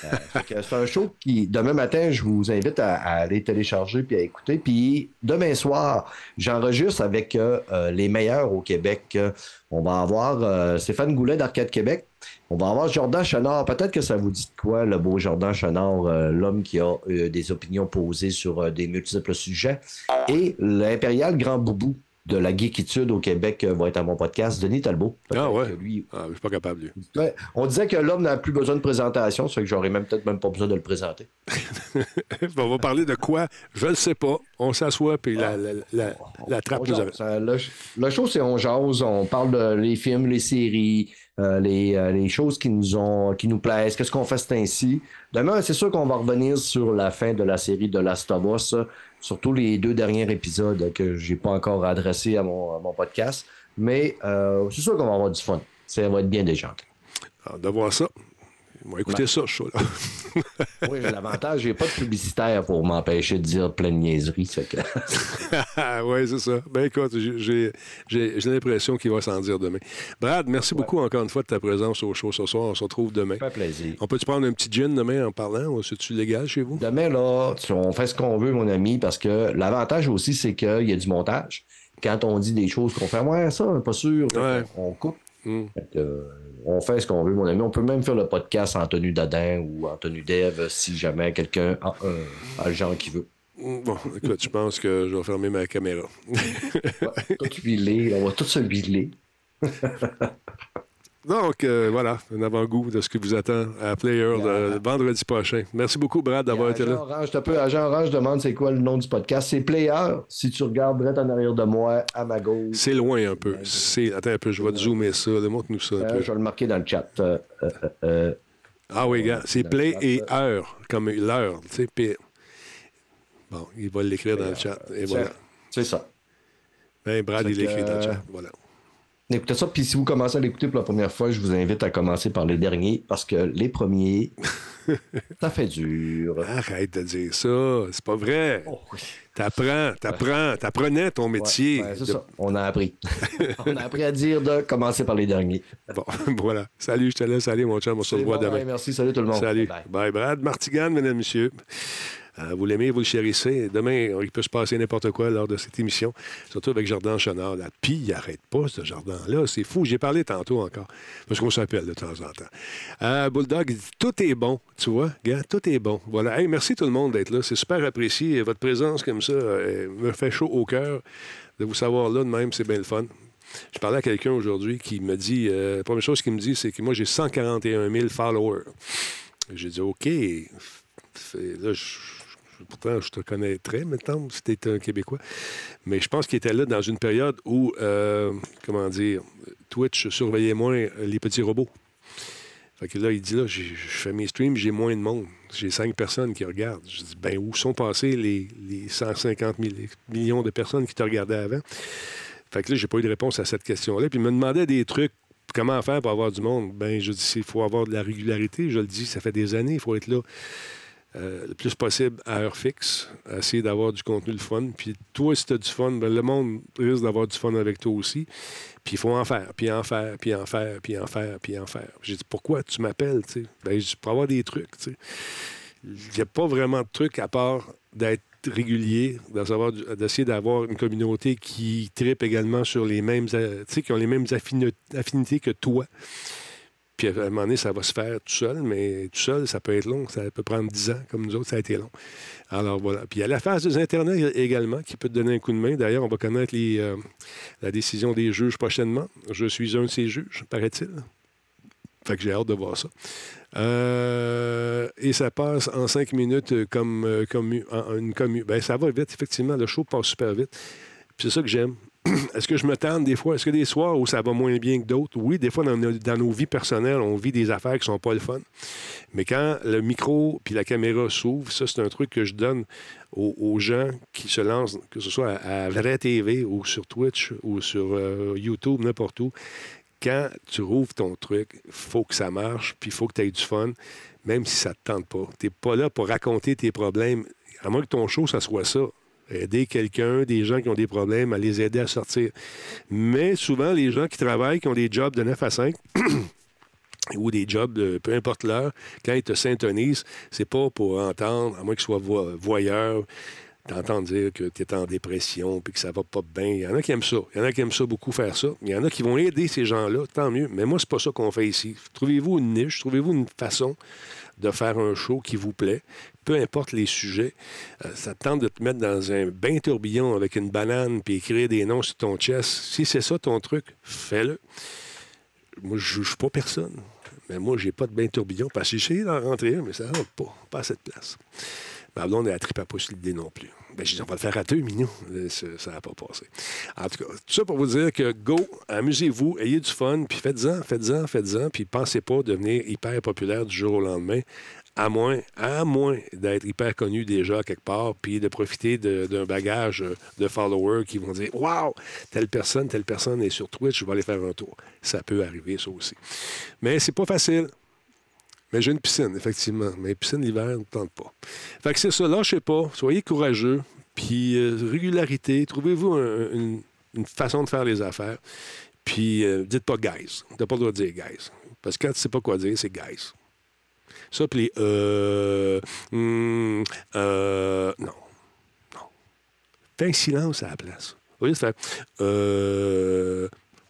S2: Euh, c'est un show qui, demain matin, je vous invite à, aller télécharger puis à écouter. Puis demain soir, j'enregistre avec les meilleurs au Québec. On va avoir Stéphane Goulet d'Arcade Québec. On va avoir Jordan Chenard. Peut-être que ça vous dit quoi, le beau Jordan Chenard, l'homme qui a euh, des opinions posées sur des multiples sujets. Et l'impérial Grand Boubou de la geekitude au Québec euh, va être à mon podcast. Denis Talbot.
S1: Ah ouais?
S2: Lui,
S1: Ah, je suis pas capable, lui.
S2: Ouais, on disait que l'homme n'a plus besoin de présentation, ça fait que j'aurais même peut-être même pas besoin de le présenter.
S1: on va parler de quoi? Je ne sais pas. On s'assoit, puis la, la, la, la trappe nous
S2: jase. Euh, Le, le show, c'est on jase, on parle de les films, les séries, euh, les, euh, les choses qui nous ont qui nous plaisent, qu'est-ce qu'on fait c'est ainsi? Demain, c'est sûr qu'on va revenir sur la fin de la série de Last of Us, euh, surtout les deux derniers épisodes que j'ai pas encore adressés à mon, podcast. Mais euh, c'est sûr qu'on va avoir du fun. Ça va être bien déjanté.
S1: Alors, de voir ça.
S2: Ouais.
S1: ça, ce show-là.
S2: Oui, j'ai l'avantage, j'ai pas de publicitaire pour m'empêcher de dire plein de niaiseries. que-
S1: oui, c'est ça. Ben écoute, j'ai- l'impression qu'il va s'en dire demain. Brad, merci beaucoup encore une fois de ta présence au show ce soir. On se retrouve demain.
S2: Ça fait plaisir.
S1: On peut-tu prendre un petit gin demain en parlant? ou C'est-tu légal chez vous?
S2: Demain, là, tu- on fait ce qu'on veut, mon ami, parce que l'avantage aussi, c'est qu'il y a du montage. Quand on dit des choses qu'on fait, ouais, ça, pas sûr,
S1: Ouais.
S2: on coupe.
S1: Mm.
S2: Euh, on fait ce qu'on veut, mon ami. On peut même faire le podcast en tenue d'Adam ou en tenue d'Ève si jamais quelqu'un a, a le genre qui veut.
S1: Bon, écoute, je pense que je vais fermer ma caméra.
S2: Tout huilé, on va tout se huiler.
S1: Donc, euh, voilà, un avant-goût de ce qui vous attend à Player de- vendredi prochain. Merci beaucoup, Brad, d'avoir été
S2: Agent
S1: là.
S2: Orange, peu, Agent Orange demande c'est quoi le nom du podcast. C'est Player. Si tu regardes direct en arrière de moi, à ma gauche,
S1: C'est loin un peu. C'est... Attends un peu, je vais te zoomer ça. Montre-nous ça un
S2: euh,
S1: peu.
S2: je vais le marquer dans le chat. Euh, euh, euh, euh,
S1: Ah oui, gars, c'est play et heure, comme l'heure, tu sais. puis- Bon, il va l'écrire dans le chat. Et voilà.
S2: C'est ça.
S1: Ben, Brad, il l'écrit dans le
S2: euh,
S1: chat. Voilà.
S2: Écoutez ça, puis si vous commencez à l'écouter pour la première fois, je vous invite à commencer par les derniers, parce que les premiers, ça fait dur.
S1: Arrête de dire ça. C'est pas vrai. T'apprends, t'apprends, t'apprenais ton métier.
S2: Ouais, c'est
S1: de-
S2: ça, on a appris. on a appris à dire de commencer par les derniers.
S1: Bon, voilà. Salut, je te laisse aller, mon chum. On se revoit
S2: bon,
S1: demain.
S2: ouais, merci, salut tout le monde.
S1: Salut.
S2: Bye.
S1: Bye, Brad. Martigan, mesdames, messieurs. Euh, vous l'aimez, vous le chérissez. Demain, il peut se passer n'importe quoi lors de cette émission, surtout avec Jordan Chenard. Là. Puis, il n'arrête pas, ce Jordan-là. C'est fou. J'ai parlé tantôt encore, parce qu'on s'appelle de temps en temps. Euh, Bulldog, tout est bon. Tu vois, gars, tout est bon. Voilà. Merci tout le monde d'être là. C'est super apprécié. Votre présence comme ça euh, me fait chaud au cœur de vous savoir là de même. C'est bien le fun. Je parlais à quelqu'un aujourd'hui qui me dit, euh, la première chose qu'il me dit, c'est que moi, j'ai 141 000 followers. J'ai dit, OK. Là, je- pourtant, je te connaîtrais maintenant si tu étais un Québécois. Mais je pense qu'il était là dans une période où, euh, comment dire, Twitch surveillait moins les petits robots. Fait que là, il dit, là, je fais mes streams, j'ai moins de monde. J'ai cinq personnes qui regardent. Je dis, ben, où sont passés les, les 150 000 millions de personnes qui te regardaient avant? Fait que là, j'ai pas eu de réponse à cette question-là. Puis il me demandait des trucs. Comment faire pour avoir du monde? Ben, je dis, il faut avoir de la régularité. Je le dis, ça fait des années, il faut être là euh, le plus possible à heure fixe, essayer d'avoir du contenu le fun. Puis toi, si tu as du fun, ben, le monde risque d'avoir du fun avec toi aussi. Puis il faut en faire, puis en faire, puis en faire, puis en faire, puis en faire. J'ai dit, pourquoi tu m'appelles? tu? Ben, dit, pour avoir des trucs. Il n'y a pas vraiment de truc à part d'être régulier, d'essayer d'avoir une communauté qui tripe également sur les mêmes, euh, qui ont les mêmes affini- affinités que toi. Puis à un moment donné, ça va se faire tout seul, mais tout seul, ça peut être long. Ça peut prendre 10 ans, comme nous autres, ça a été long. Alors voilà. Puis il y a la phase des Internet également qui peut te donner un coup de main. D'ailleurs, on va connaître euh, la décision des juges prochainement. Je suis un de ces juges, paraît-il. Fait que j'ai hâte de voir ça. Euh, et ça passe en cinq minutes comme, euh, comme une commu. Ben, ça va vite, effectivement. Le show passe super vite. C'est ça que j'aime. Est-ce que je me tente des fois? Est-ce que des soirs où ça va moins bien que d'autres? Oui, des fois, dans nos, vies personnelles, on vit des affaires qui sont pas le fun. Mais quand le micro puis la caméra s'ouvrent, ça, c'est un truc que je donne aux, aux gens qui se lancent, que ce soit à, à Vrai TV ou sur Twitch ou sur euh, YouTube, n'importe où. Quand tu rouvres ton truc, il faut que ça marche, puis il faut que tu aies du fun, même si ça ne te tente pas. Tu n'es pas là pour raconter tes problèmes. À moins que ton show, ça soit ça. Aider quelqu'un, des gens qui ont des problèmes, à les aider à sortir. Mais souvent, les gens qui travaillent, qui ont des jobs de 9 à 5, ou des jobs, de, peu importe l'heure, quand ils te syntonisent, c'est pas pour entendre, à moins qu'ils soient vo- voyeurs, t'entendre dire que tu es en dépression puis que ça va pas bien. Il y en a qui aiment ça. Il y en a qui aiment ça beaucoup faire ça. Il y en a qui vont aider ces gens-là, tant mieux. Mais moi, c'est pas ça qu'on fait ici. Trouvez-vous une niche, trouvez-vous une façon de faire un show qui vous plaît, peu importe les sujets. Euh, ça te tente de te mettre dans un bain tourbillon avec une banane puis écrire des noms sur ton chest. Si c'est ça ton truc, fais-le. Moi, je juge pas personne. Mais moi, j'ai pas de bain tourbillon parce que j'ai d'en rentrer un, mais ça rentre pas. Pas à cette place. Ma blonde, elle a trippé pas sur l'idée non plus. Ben, je dis, on va le faire à deux, mignon. Euh, Ça ça n'a pas passé. En tout cas, tout ça pour vous dire que go, amusez-vous, ayez du fun, puis faites-en, faites-en, faites-en, puis pensez pas devenir hyper populaire du jour au lendemain, à moins, à moins d'être hyper connu déjà quelque part, puis de profiter d'un bagage de followers qui vont dire Waouh, telle personne, telle personne est sur Twitch, je vais aller faire un tour. Ça peut arriver, ça aussi. Mais c'est pas facile. Mais j'ai une piscine, effectivement. Mais piscine l'hiver ne tente pas. Fait que c'est ça, lâchez pas, soyez courageux, puis euh, régularité, trouvez-vous un- une, façon de faire les affaires, puis euh, dites pas guys. T'as pas le droit de dire guys. Parce que quand tu sais pas quoi dire, c'est guys. Ça, puis les euh, hmm, euh, non. Non. Fais un silence à la place. Au lieu de faire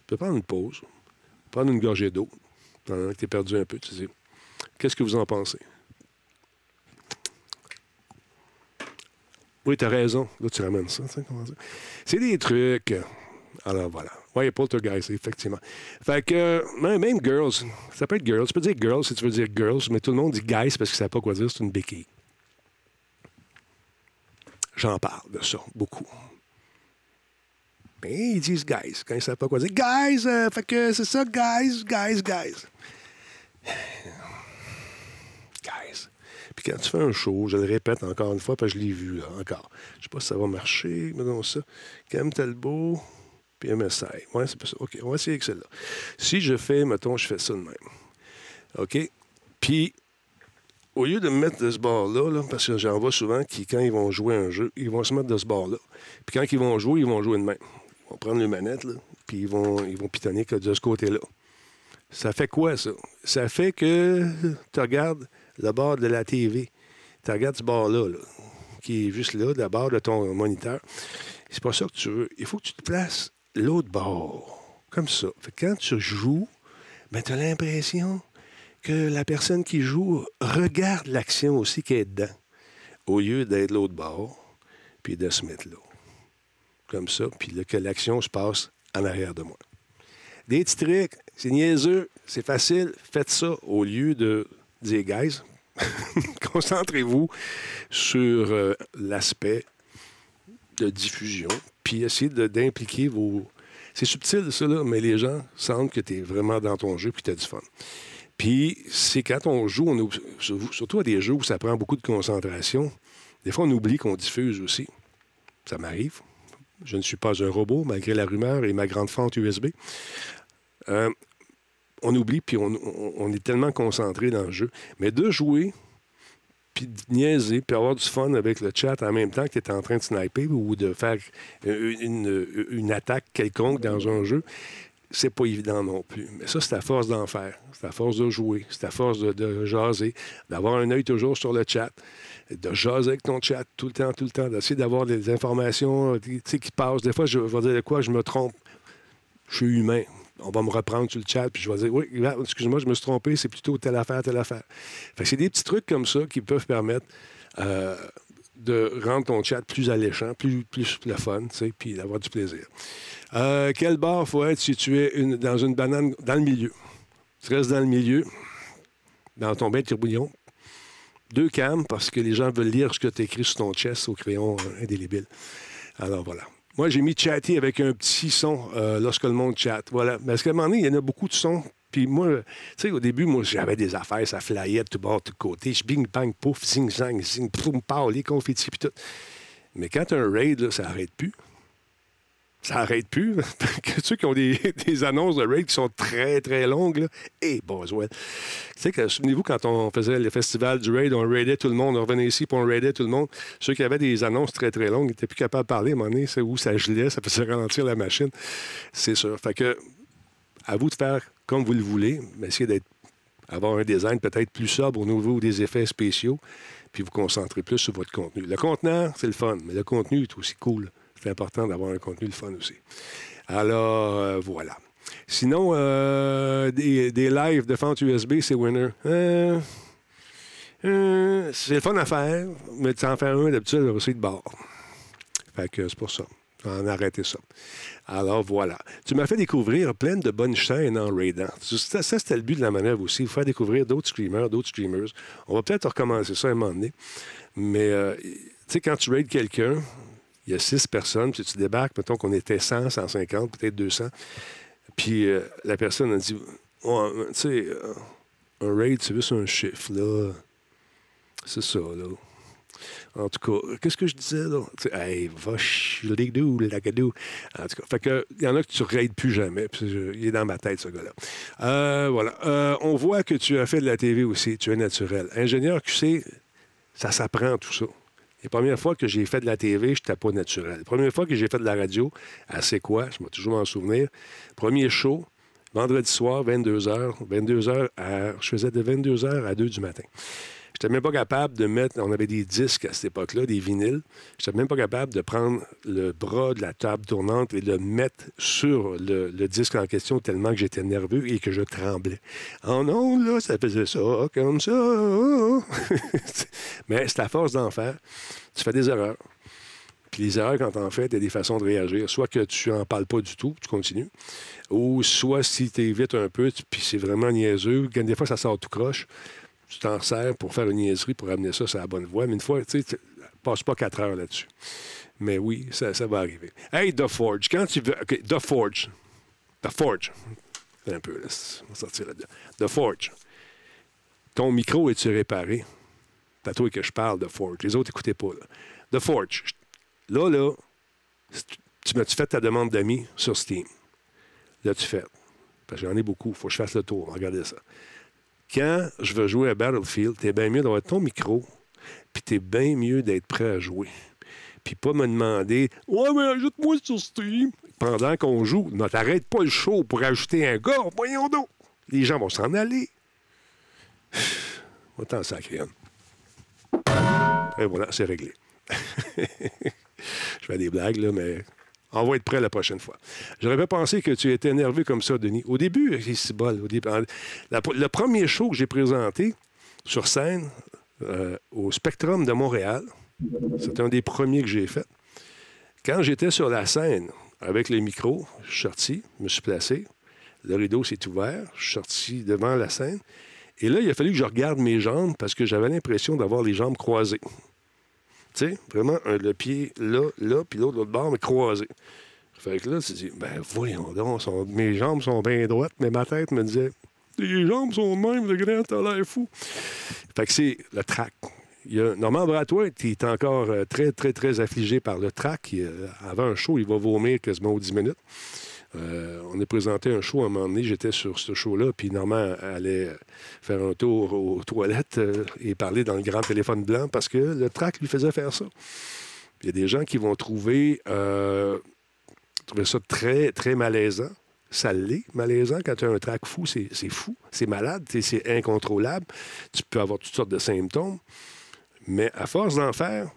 S1: tu peux prendre une pause, prendre une gorgée d'eau, pendant que tu es perdu un peu, tu dis Qu'est-ce que vous en pensez? Oui, tu as raison. Là, tu ramènes ça. sais. C'est des trucs. Alors, voilà. Oui, poltergeist, effectivement. Fait que, euh, même girls, ça peut être girls. Tu peux dire girls si tu veux dire girls, mais tout le monde dit guys parce qu'ils ne savent pas quoi dire. C'est une béquille. J'en parle de ça, beaucoup. Mais ils disent guys quand ils ne savent pas quoi dire. Guys, euh, fait que c'est ça, guys, guys, guys. Guys. Puis quand tu fais un show, je le répète encore une fois, parce que je l'ai vu, là, encore. Je sais pas si ça va marcher, mais non, ça. Cam Talbot, puis MSI. Ouais, c'est pas ça. OK, on va essayer avec celle-là. Si je fais, mettons, je fais ça de même. OK? Puis, au lieu de me mettre de ce bord-là, là, parce que j'en vois souvent qui, quand ils vont jouer un jeu, ils vont se mettre de ce bord-là. Puis quand ils vont jouer, ils vont jouer de même. Ils vont prendre les manettes, là, puis ils vont, ils vont pitonner de ce côté-là. Ça fait quoi, ça? Ça fait que tu regardes le bord de la TV. Tu regardes ce bord-là, là, qui est juste là, le bord de ton moniteur. C'est pas ça que tu veux. Il faut que tu te places l'autre bord, comme ça. Quand tu joues, ben, tu as l'impression que la personne qui joue regarde l'action aussi qui est dedans, au lieu d'être l'autre bord, puis de se mettre là. Comme ça, puis là, que l'action se passe en arrière de moi. Des petits trucs, c'est niaiseux, c'est facile, faites ça au lieu de dire, guys, concentrez-vous sur euh, l'aspect de diffusion, puis essayez de- d'impliquer vos. C'est subtil, ça, là, mais les gens sentent que tu es vraiment dans ton jeu puis tu as du fun. Puis, c'est quand on joue, surtout à des jeux où ça prend beaucoup de concentration, des fois, on oublie qu'on diffuse aussi. Ça m'arrive. Je ne suis pas un robot, malgré la rumeur et ma grande fente USB. Euh, on oublie, puis on- on est tellement concentré dans le jeu. Mais de jouer, puis niaiser, puis avoir du fun avec le chat en même temps que tu es en train de sniper ou de faire euh, une, une attaque quelconque dans un jeu, c'est pas évident non plus. Mais ça, c'est à force d'en faire. C'est à force de jouer. C'est à force de, jaser, d'avoir un œil toujours sur le chat, de jaser avec ton chat tout le temps, tout le temps, d'essayer d'avoir des informations euh, qui passent. Des fois, je vais dire de quoi, je me trompe. Je suis humain. On va me reprendre sur le chat, puis je vais dire Oui, excuse-moi, je me suis trompé, c'est plutôt telle affaire, telle affaire. Fait que c'est des petits trucs comme ça qui peuvent permettre euh, de rendre ton chat plus alléchant, plus, plus le fun, tu sais, puis d'avoir du plaisir. Euh, quel bar faut être si tu es une- dans une banane dans le milieu? Tu restes dans le milieu, dans ton bain de tourbillon. Deux cams, parce que les gens veulent lire ce que tu écrit sur ton chest au crayon euh, indélébile. Alors voilà. Moi, j'ai mis chatty avec un petit son euh, lorsque le monde chatte. Voilà. Parce qu'à un moment donné, il y en a beaucoup de sons. Puis moi, tu sais, au début, moi, j'avais des affaires, ça flyait tout bord, tout côté. Je bing, bang, pouf, zing, zang, zing, poum, pow, les confettis, puis tout. Mais quand un raid, là, ça n'arrête plus. Ça n'arrête plus. Que Ceux qui ont des, annonces de raid qui sont très, très longues, là, et Boswell. Tu sais, que, souvenez-vous, quand on faisait le festival du raid, on raidait tout le monde, on revenait ici, puis on raidait tout le monde. Ceux qui avaient des annonces très, très longues n'étaient plus capables de parler. À un moment donné, c'est où ça gelait, ça faisait ralentir la machine. C'est sûr. Fait que, à vous de faire comme vous le voulez, mais essayez d'être un design peut-être plus sobre au niveau des effets spéciaux, puis vous concentrer plus sur votre contenu. Le contenant, c'est le fun, mais le contenu est aussi cool. C'est important d'avoir un contenu le fun aussi. Alors, euh, voilà. Sinon, euh, des, des lives de fente USB, c'est winner. Euh, c'est le fun à faire, mais tu en fais un d'habitude aussi de bord. Fait que c'est pour ça. On a arrêté ça. Alors voilà. Tu m'as fait découvrir plein de bonnes chaînes en raidant. Ça, ça, c'était le but de la manœuvre aussi, faire découvrir d'autres streamers, d'autres streamers. On va peut-être recommencer ça à un moment donné. Mais tu sais, quand tu raides quelqu'un, il y a six personnes, puis tu débarques, mettons qu'on était 100, 150, peut-être 200. Puis euh, la personne a dit Ouais, tu sais, euh, un raid, c'est juste un chiffre, là. C'est ça, là. En tout cas, qu'est-ce que je disais, là? Tu sais, hey, va ch'lidou, lagadou. En tout cas, fait il y en a que tu raides plus jamais. Il est dans ma tête, ce gars-là. Euh, voilà. Euh, on voit que tu as fait de la TV aussi. Tu es naturel. Ingénieur QC, ça s'apprend, tout ça. Les premières fois que j'ai fait de la TV, je n'étais pas naturel. La première fois que j'ai fait de la radio, à C'est quoi? Je vais toujours m'en souvenir. Premier show, vendredi soir, 22h. 22h à, je faisais de 22h à 2 du matin. Je n'étais même pas capable de mettre, on avait des disques à cette époque-là, des vinyles. Je n'étais même pas capable de prendre le bras de la table tournante et de le mettre sur le, le disque en question tellement que j'étais nerveux et que je tremblais. Oh non, là, ça faisait ça, comme ça. Mais c'est à force d'en faire. Tu fais des erreurs. Puis les erreurs, quand t'en fais, t'as des façons de réagir. Soit que tu en parles pas du tout, tu continues. Ou soit si tu évites un peu, puis c'est vraiment niaiseux, des fois ça sort tout croche, tu t'en sers pour faire une niaiserie, pour amener ça sur la bonne voie. Mais une fois, tu sais, passe pas quatre heures là-dessus. Mais oui, ça, va arriver. Hey, The Forge, quand tu veux. OK, The Forge. The Forge. Un peu, là, on va sortir là-dedans. The Forge. Ton micro est-tu réparé? À toi que je parle de Forge. Les autres, écoutez pas. Là. The Forge. Là, là, tu m'as-tu fait ta demande d'amis sur Steam? Là, tu fais. Parce que j'en ai beaucoup. Il faut que je fasse le tour. Regardez ça. Quand je veux jouer à Battlefield, t'es bien mieux d'avoir ton micro, puis t'es bien mieux d'être prêt à jouer. Puis pas me demander Ouais, mais ajoute-moi sur Steam. Pendant qu'on joue, non, t'arrêtes pas le show pour ajouter un gars. Voyons donc. Les gens vont s'en aller. Autant sacré. Et voilà, c'est réglé. je fais des blagues, là, mais on va être prêt la prochaine fois. J'aurais pas pensé que tu étais énervé comme ça, Denis. Au début, c'est bol. Au le premier show que j'ai présenté sur scène euh, au Spectrum de Montréal, c'était un des premiers que j'ai fait. Quand j'étais sur la scène avec le micro, je suis sorti, je me suis placé, le rideau s'est ouvert, je suis sorti devant la scène. Et là, il a fallu que je regarde mes jambes parce que j'avais l'impression d'avoir les jambes croisées. Vraiment, un- le pied là, là, puis l'autre, l'autre bord, mais croisé. Fait que là, tu dis, ben voyons donc, mes jambes sont bien droites, mais ma tête me disait, les jambes sont même, le grand, t'as l'air fou. Fait que c'est le track. Il y a Normand Bratois qui est encore euh, très, très, très affligé par le track. Il, euh, avant un show, il va vomir quasiment aux 10 minutes. Euh, on a présenté un show à un moment donné, j'étais sur ce show-là, puis Normand allait faire un tour aux toilettes euh, et parler dans le grand téléphone blanc parce que le track lui faisait faire ça. Il y a des gens qui vont trouver, euh, trouver ça très, très malaisant. Ça l'est, malaisant. Quand tu as un track fou, c'est fou, c'est malade, c'est incontrôlable. Tu peux avoir toutes sortes de symptômes. Mais à force d'en faire,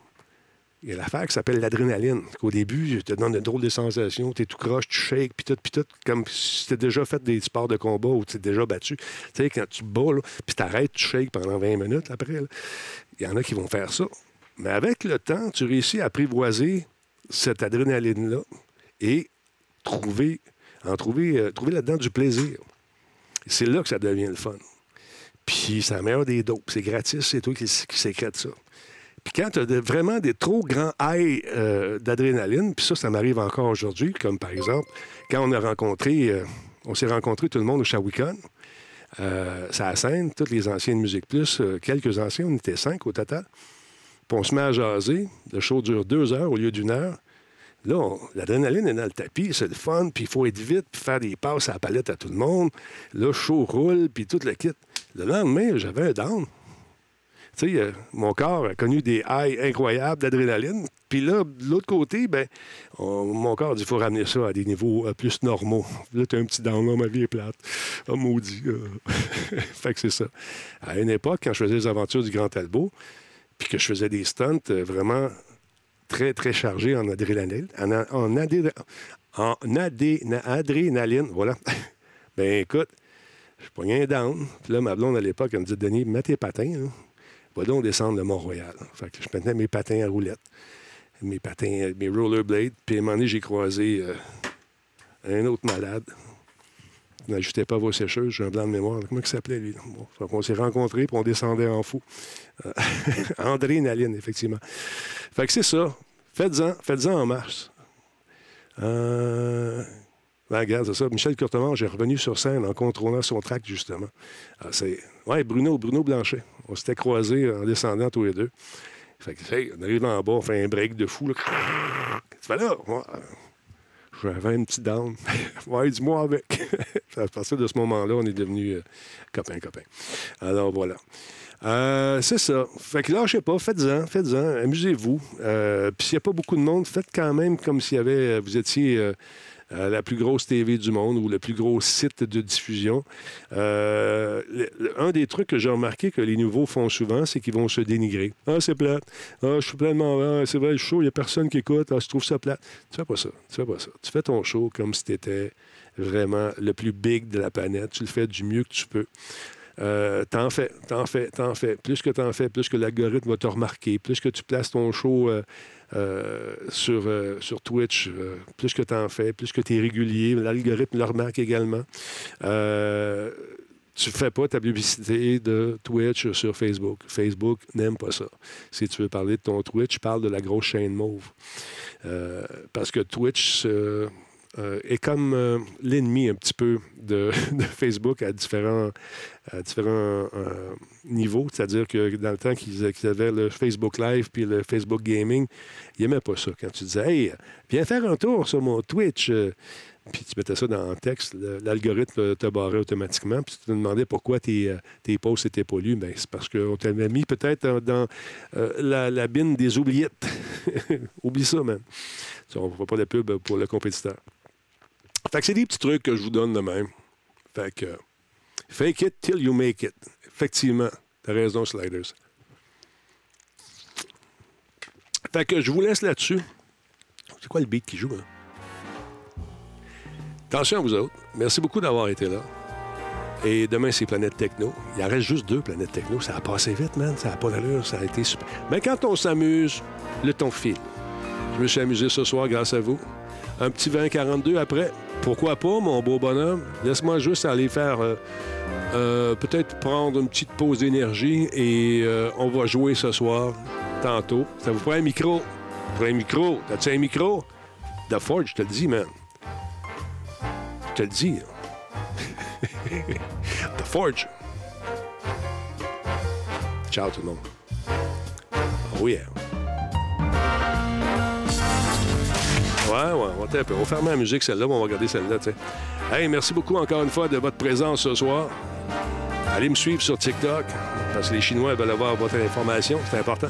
S1: il y a l'affaire qui s'appelle l'adrénaline. Au début, je te donne une drôle de sensation. Tu es tout croche, tu shakes, puis tout, puis tout. Comme si tu déjà fait des sports de combat ou tu t'es déjà battu. Tu sais, quand tu bats, puis t'arrêtes, tu shakes pendant 20 minutes après. Il y en a qui vont faire ça. Mais avec le temps, tu réussis à apprivoiser cette adrénaline-là et trouver, en trouver, euh, trouver là-dedans du plaisir. C'est là que ça devient le fun. Puis c'est la des dopes. C'est gratis, c'est toi qui, qui sécrète ça. Puis quand tu as vraiment des trop grands highs euh, d'adrénaline, puis ça, ça m'arrive encore aujourd'hui, comme par exemple, quand on a rencontré, euh, on s'est rencontrés tout le monde au Shawicon, euh, c'est à scène, toutes les anciennes Musique Plus, euh, quelques anciens, on était cinq au total. Puis on se met à jaser. Le show dure deux heures au lieu d'une heure. Là, l'adrénaline est dans le tapis, c'est le fun, puis il faut être vite, puis faire des passes à la palette à tout le monde. Là, chaud roule, puis tout le kit. Le lendemain, j'avais un down. Tu sais, euh, mon corps a connu des highs incroyables d'adrénaline. Puis là, de l'autre côté, ben, on- mon corps dit qu'il faut ramener ça à des niveaux euh, plus normaux. Là, tu as un petit down, là, ma vie est plate. Oh, maudit. euh. fait que c'est ça. À une époque, quand je faisais les aventures du Grand Talbot, puis que je faisais des stunts euh, vraiment très, très chargés en adrénaline, en, en, en adé- na- adrénaline, voilà. ben écoute, je pognais un down. Puis là, ma blonde, à l'époque, elle me dit, Denis, mets tes patins, là. Va donc descendre le Mont-Royal. Fait que je mettais mes patins à roulettes, mes patins, euh, mes rollerblades. Puis à un moment donné, j'ai croisé euh, un autre malade. N'ajoutez pas vos sécheuses, j'ai un blanc de mémoire. Comment il s'appelait, lui? Qu'on s'est rencontrés, puis on descendait en fou. Euh, André Naline, effectivement. Fait que c'est ça. Faites-en, faites-en en mars. Euh... ben, regarde, ça. Michel Courtemanche est revenu sur scène en contrôlant son track, justement. Ah, c'est... Ouais, Bruno, Bruno Blanchet. On s'était croisés en descendant tous les deux. Fait que, on arrive en bas, on fait un break de fou. Là. Tu là, euh, j'avais une petite down. ouais, dis-moi avec. à partir de ce moment-là, on est devenus euh, copains-copains. Alors voilà. Euh, c'est ça. Fait que lâchez pas, faites-en, faites-en, amusez-vous. Euh, Puis s'il n'y a pas beaucoup de monde, faites quand même comme s'il y avait, vous étiez euh, la plus grosse TV du monde ou le plus gros site de diffusion. Euh, un des trucs que j'ai remarqué que les nouveaux font souvent, c'est qu'ils vont se dénigrer. Ah, c'est plate. Ah, je suis pleinement. Ah, c'est vrai, le show, il n'y a personne qui écoute. Ah, je trouve ça plate. Tu fais pas ça. Tu fais pas ça. Tu fais ton show comme si tu étais vraiment le plus big de la planète. Tu le fais du mieux que tu peux. Euh, t'en fais, t'en fais, t'en fais. Plus que t'en fais, plus que l'algorithme va te remarquer. Plus que tu places ton show euh, sur, euh, sur Twitch, euh, plus que t'en fais, plus que tu es régulier, l'algorithme le remarque également. Tu fais pas ta publicité de Twitch sur Facebook. Facebook n'aime pas ça. Si tu veux parler de ton Twitch, parle de la grosse chaîne mauve. Parce que Twitch euh, est comme euh, l'ennemi un petit peu de, Facebook à différents, euh, niveaux. C'est-à-dire que dans le temps qu'ils avaient le Facebook Live puis le Facebook Gaming, ils n'aimaient pas ça. Quand tu disais Hey, viens faire un tour sur mon Twitch. euh, puis tu mettais ça dans le texte, l'algorithme te barrait automatiquement. Puis tu te demandais pourquoi tes, posts étaient pas lus. Bien, c'est parce qu'on t'avait mis peut-être dans, la, la bine des oubliettes. Oublie ça. Ça, On ne fera pas de pub pour le compétiteur. Fait que c'est des petits trucs que je vous donne de même. Fait que fake it till you make it. Effectivement, t'as raison, Sliders. Fait que je vous laisse là-dessus. C'est quoi le beat qui joue, hein? Attention à vous autres. Merci beaucoup d'avoir été là. Et demain, c'est Planète Techno. Il en reste juste deux Planètes Techno. Ça a passé vite, man. Ça n'a pas d'allure. Ça a été super. Mais quand on s'amuse, le ton file. Je me suis amusé ce soir grâce à vous. Un petit 20-42 après. Pourquoi pas, mon beau bonhomme? Laisse-moi juste aller faire... euh, euh, peut-être prendre une petite pause d'énergie et euh, on va jouer ce soir, tantôt. Ça vous prend un micro? Ça vous prend un micro? T'as-tu un micro? The Forge, je te le dis, man. Je te le dis. The Forge. Ciao tout le monde. Oh yeah. Ouais, ouais, on va, taper. on va fermer la musique, celle-là, on va regarder celle-là. Hey, merci beaucoup encore une fois de votre présence ce soir. Allez me suivre sur TikTok, parce que les Chinois veulent avoir votre information, c'est important.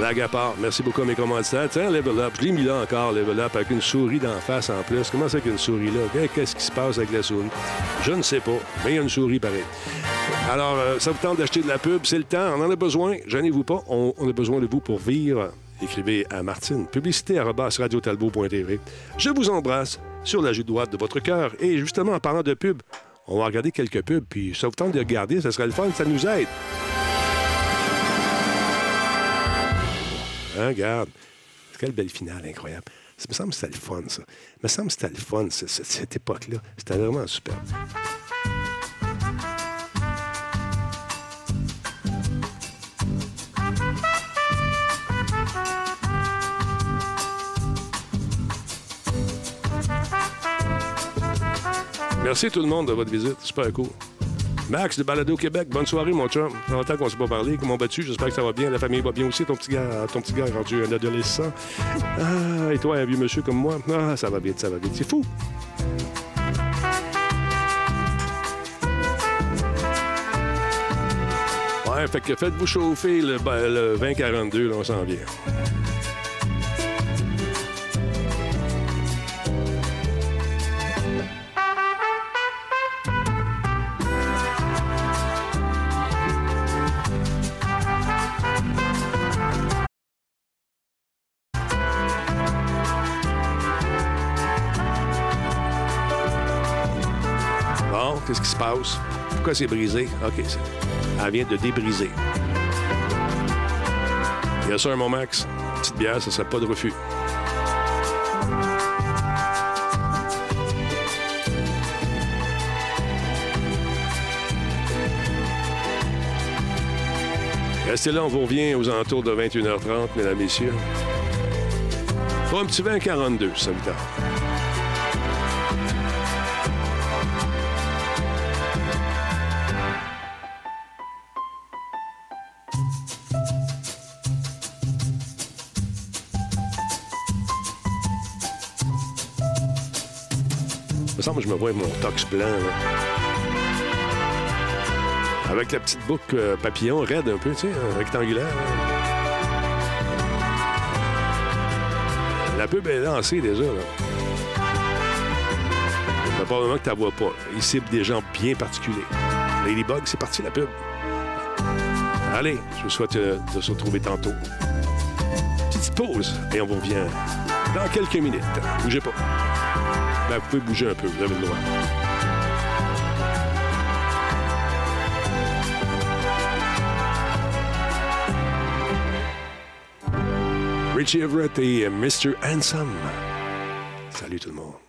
S1: Blague à part, merci beaucoup à mes commanditaires. Tiens, Level Up, je l'ai mis là encore, Level Up, avec une souris d'en face en plus. Comment c'est qu'une souris là? Qu'est-ce qui se passe avec la souris? Je ne sais pas, mais il y a une souris pareil. Alors, euh, ça vous tente d'acheter de la pub, c'est le temps, on en a besoin, gênez-vous pas, on a besoin de vous pour vivre. Écrivez à Martine, publicité. Je vous embrasse sur la joue droite de votre cœur. Et justement, en parlant de pub, on va regarder quelques pubs, puis ça vous tente de regarder, ça serait le fun, ça nous aide. Hein, regarde. Quelle belle finale incroyable. Ça me semble que c'était le fun, ça. Il me semble que c'était le fun, ce- ce- cette époque-là. C'était vraiment super. Merci tout le monde de votre visite. Super cool. Max de Balado Québec, bonne soirée, mon chum. Longtemps qu'on ne s'est pas parlé. Comment vas-tu? J'espère que ça va bien. La famille va bien aussi. Ton petit gars, ton petit est rendu un adolescent. Ah, et toi, un vieux monsieur comme moi? Ah, ça va vite, ça va vite. C'est fou. Ouais, fait que faites-vous chauffer le, le 2042, là, on s'en vient. C'est brisé? OK, elle vient de débriser. Il y a ça un moment, Max. Petite bière, ça serait pas de refus. Restez là, on vous revient aux alentours de 21h30, mesdames, messieurs. Pour un petit 20-42, ça vous. Semble je me vois avec mon tox blanc. Avec la petite boucle euh, papillon raide un peu, tu sais, euh, rectangulaire. La pub est lancée déjà. Là. Mais que tu la vois pas. Il cible des gens bien particuliers. Ladybug, c'est parti la pub. Allez, je vous souhaite euh, de se retrouver tantôt. Petite pause et on vous revient dans quelques minutes. Bougez pas. Ben, vous pouvez bouger un peu, vous avez le droit. Richie Everett et Mr. Handsome. Salut tout le monde.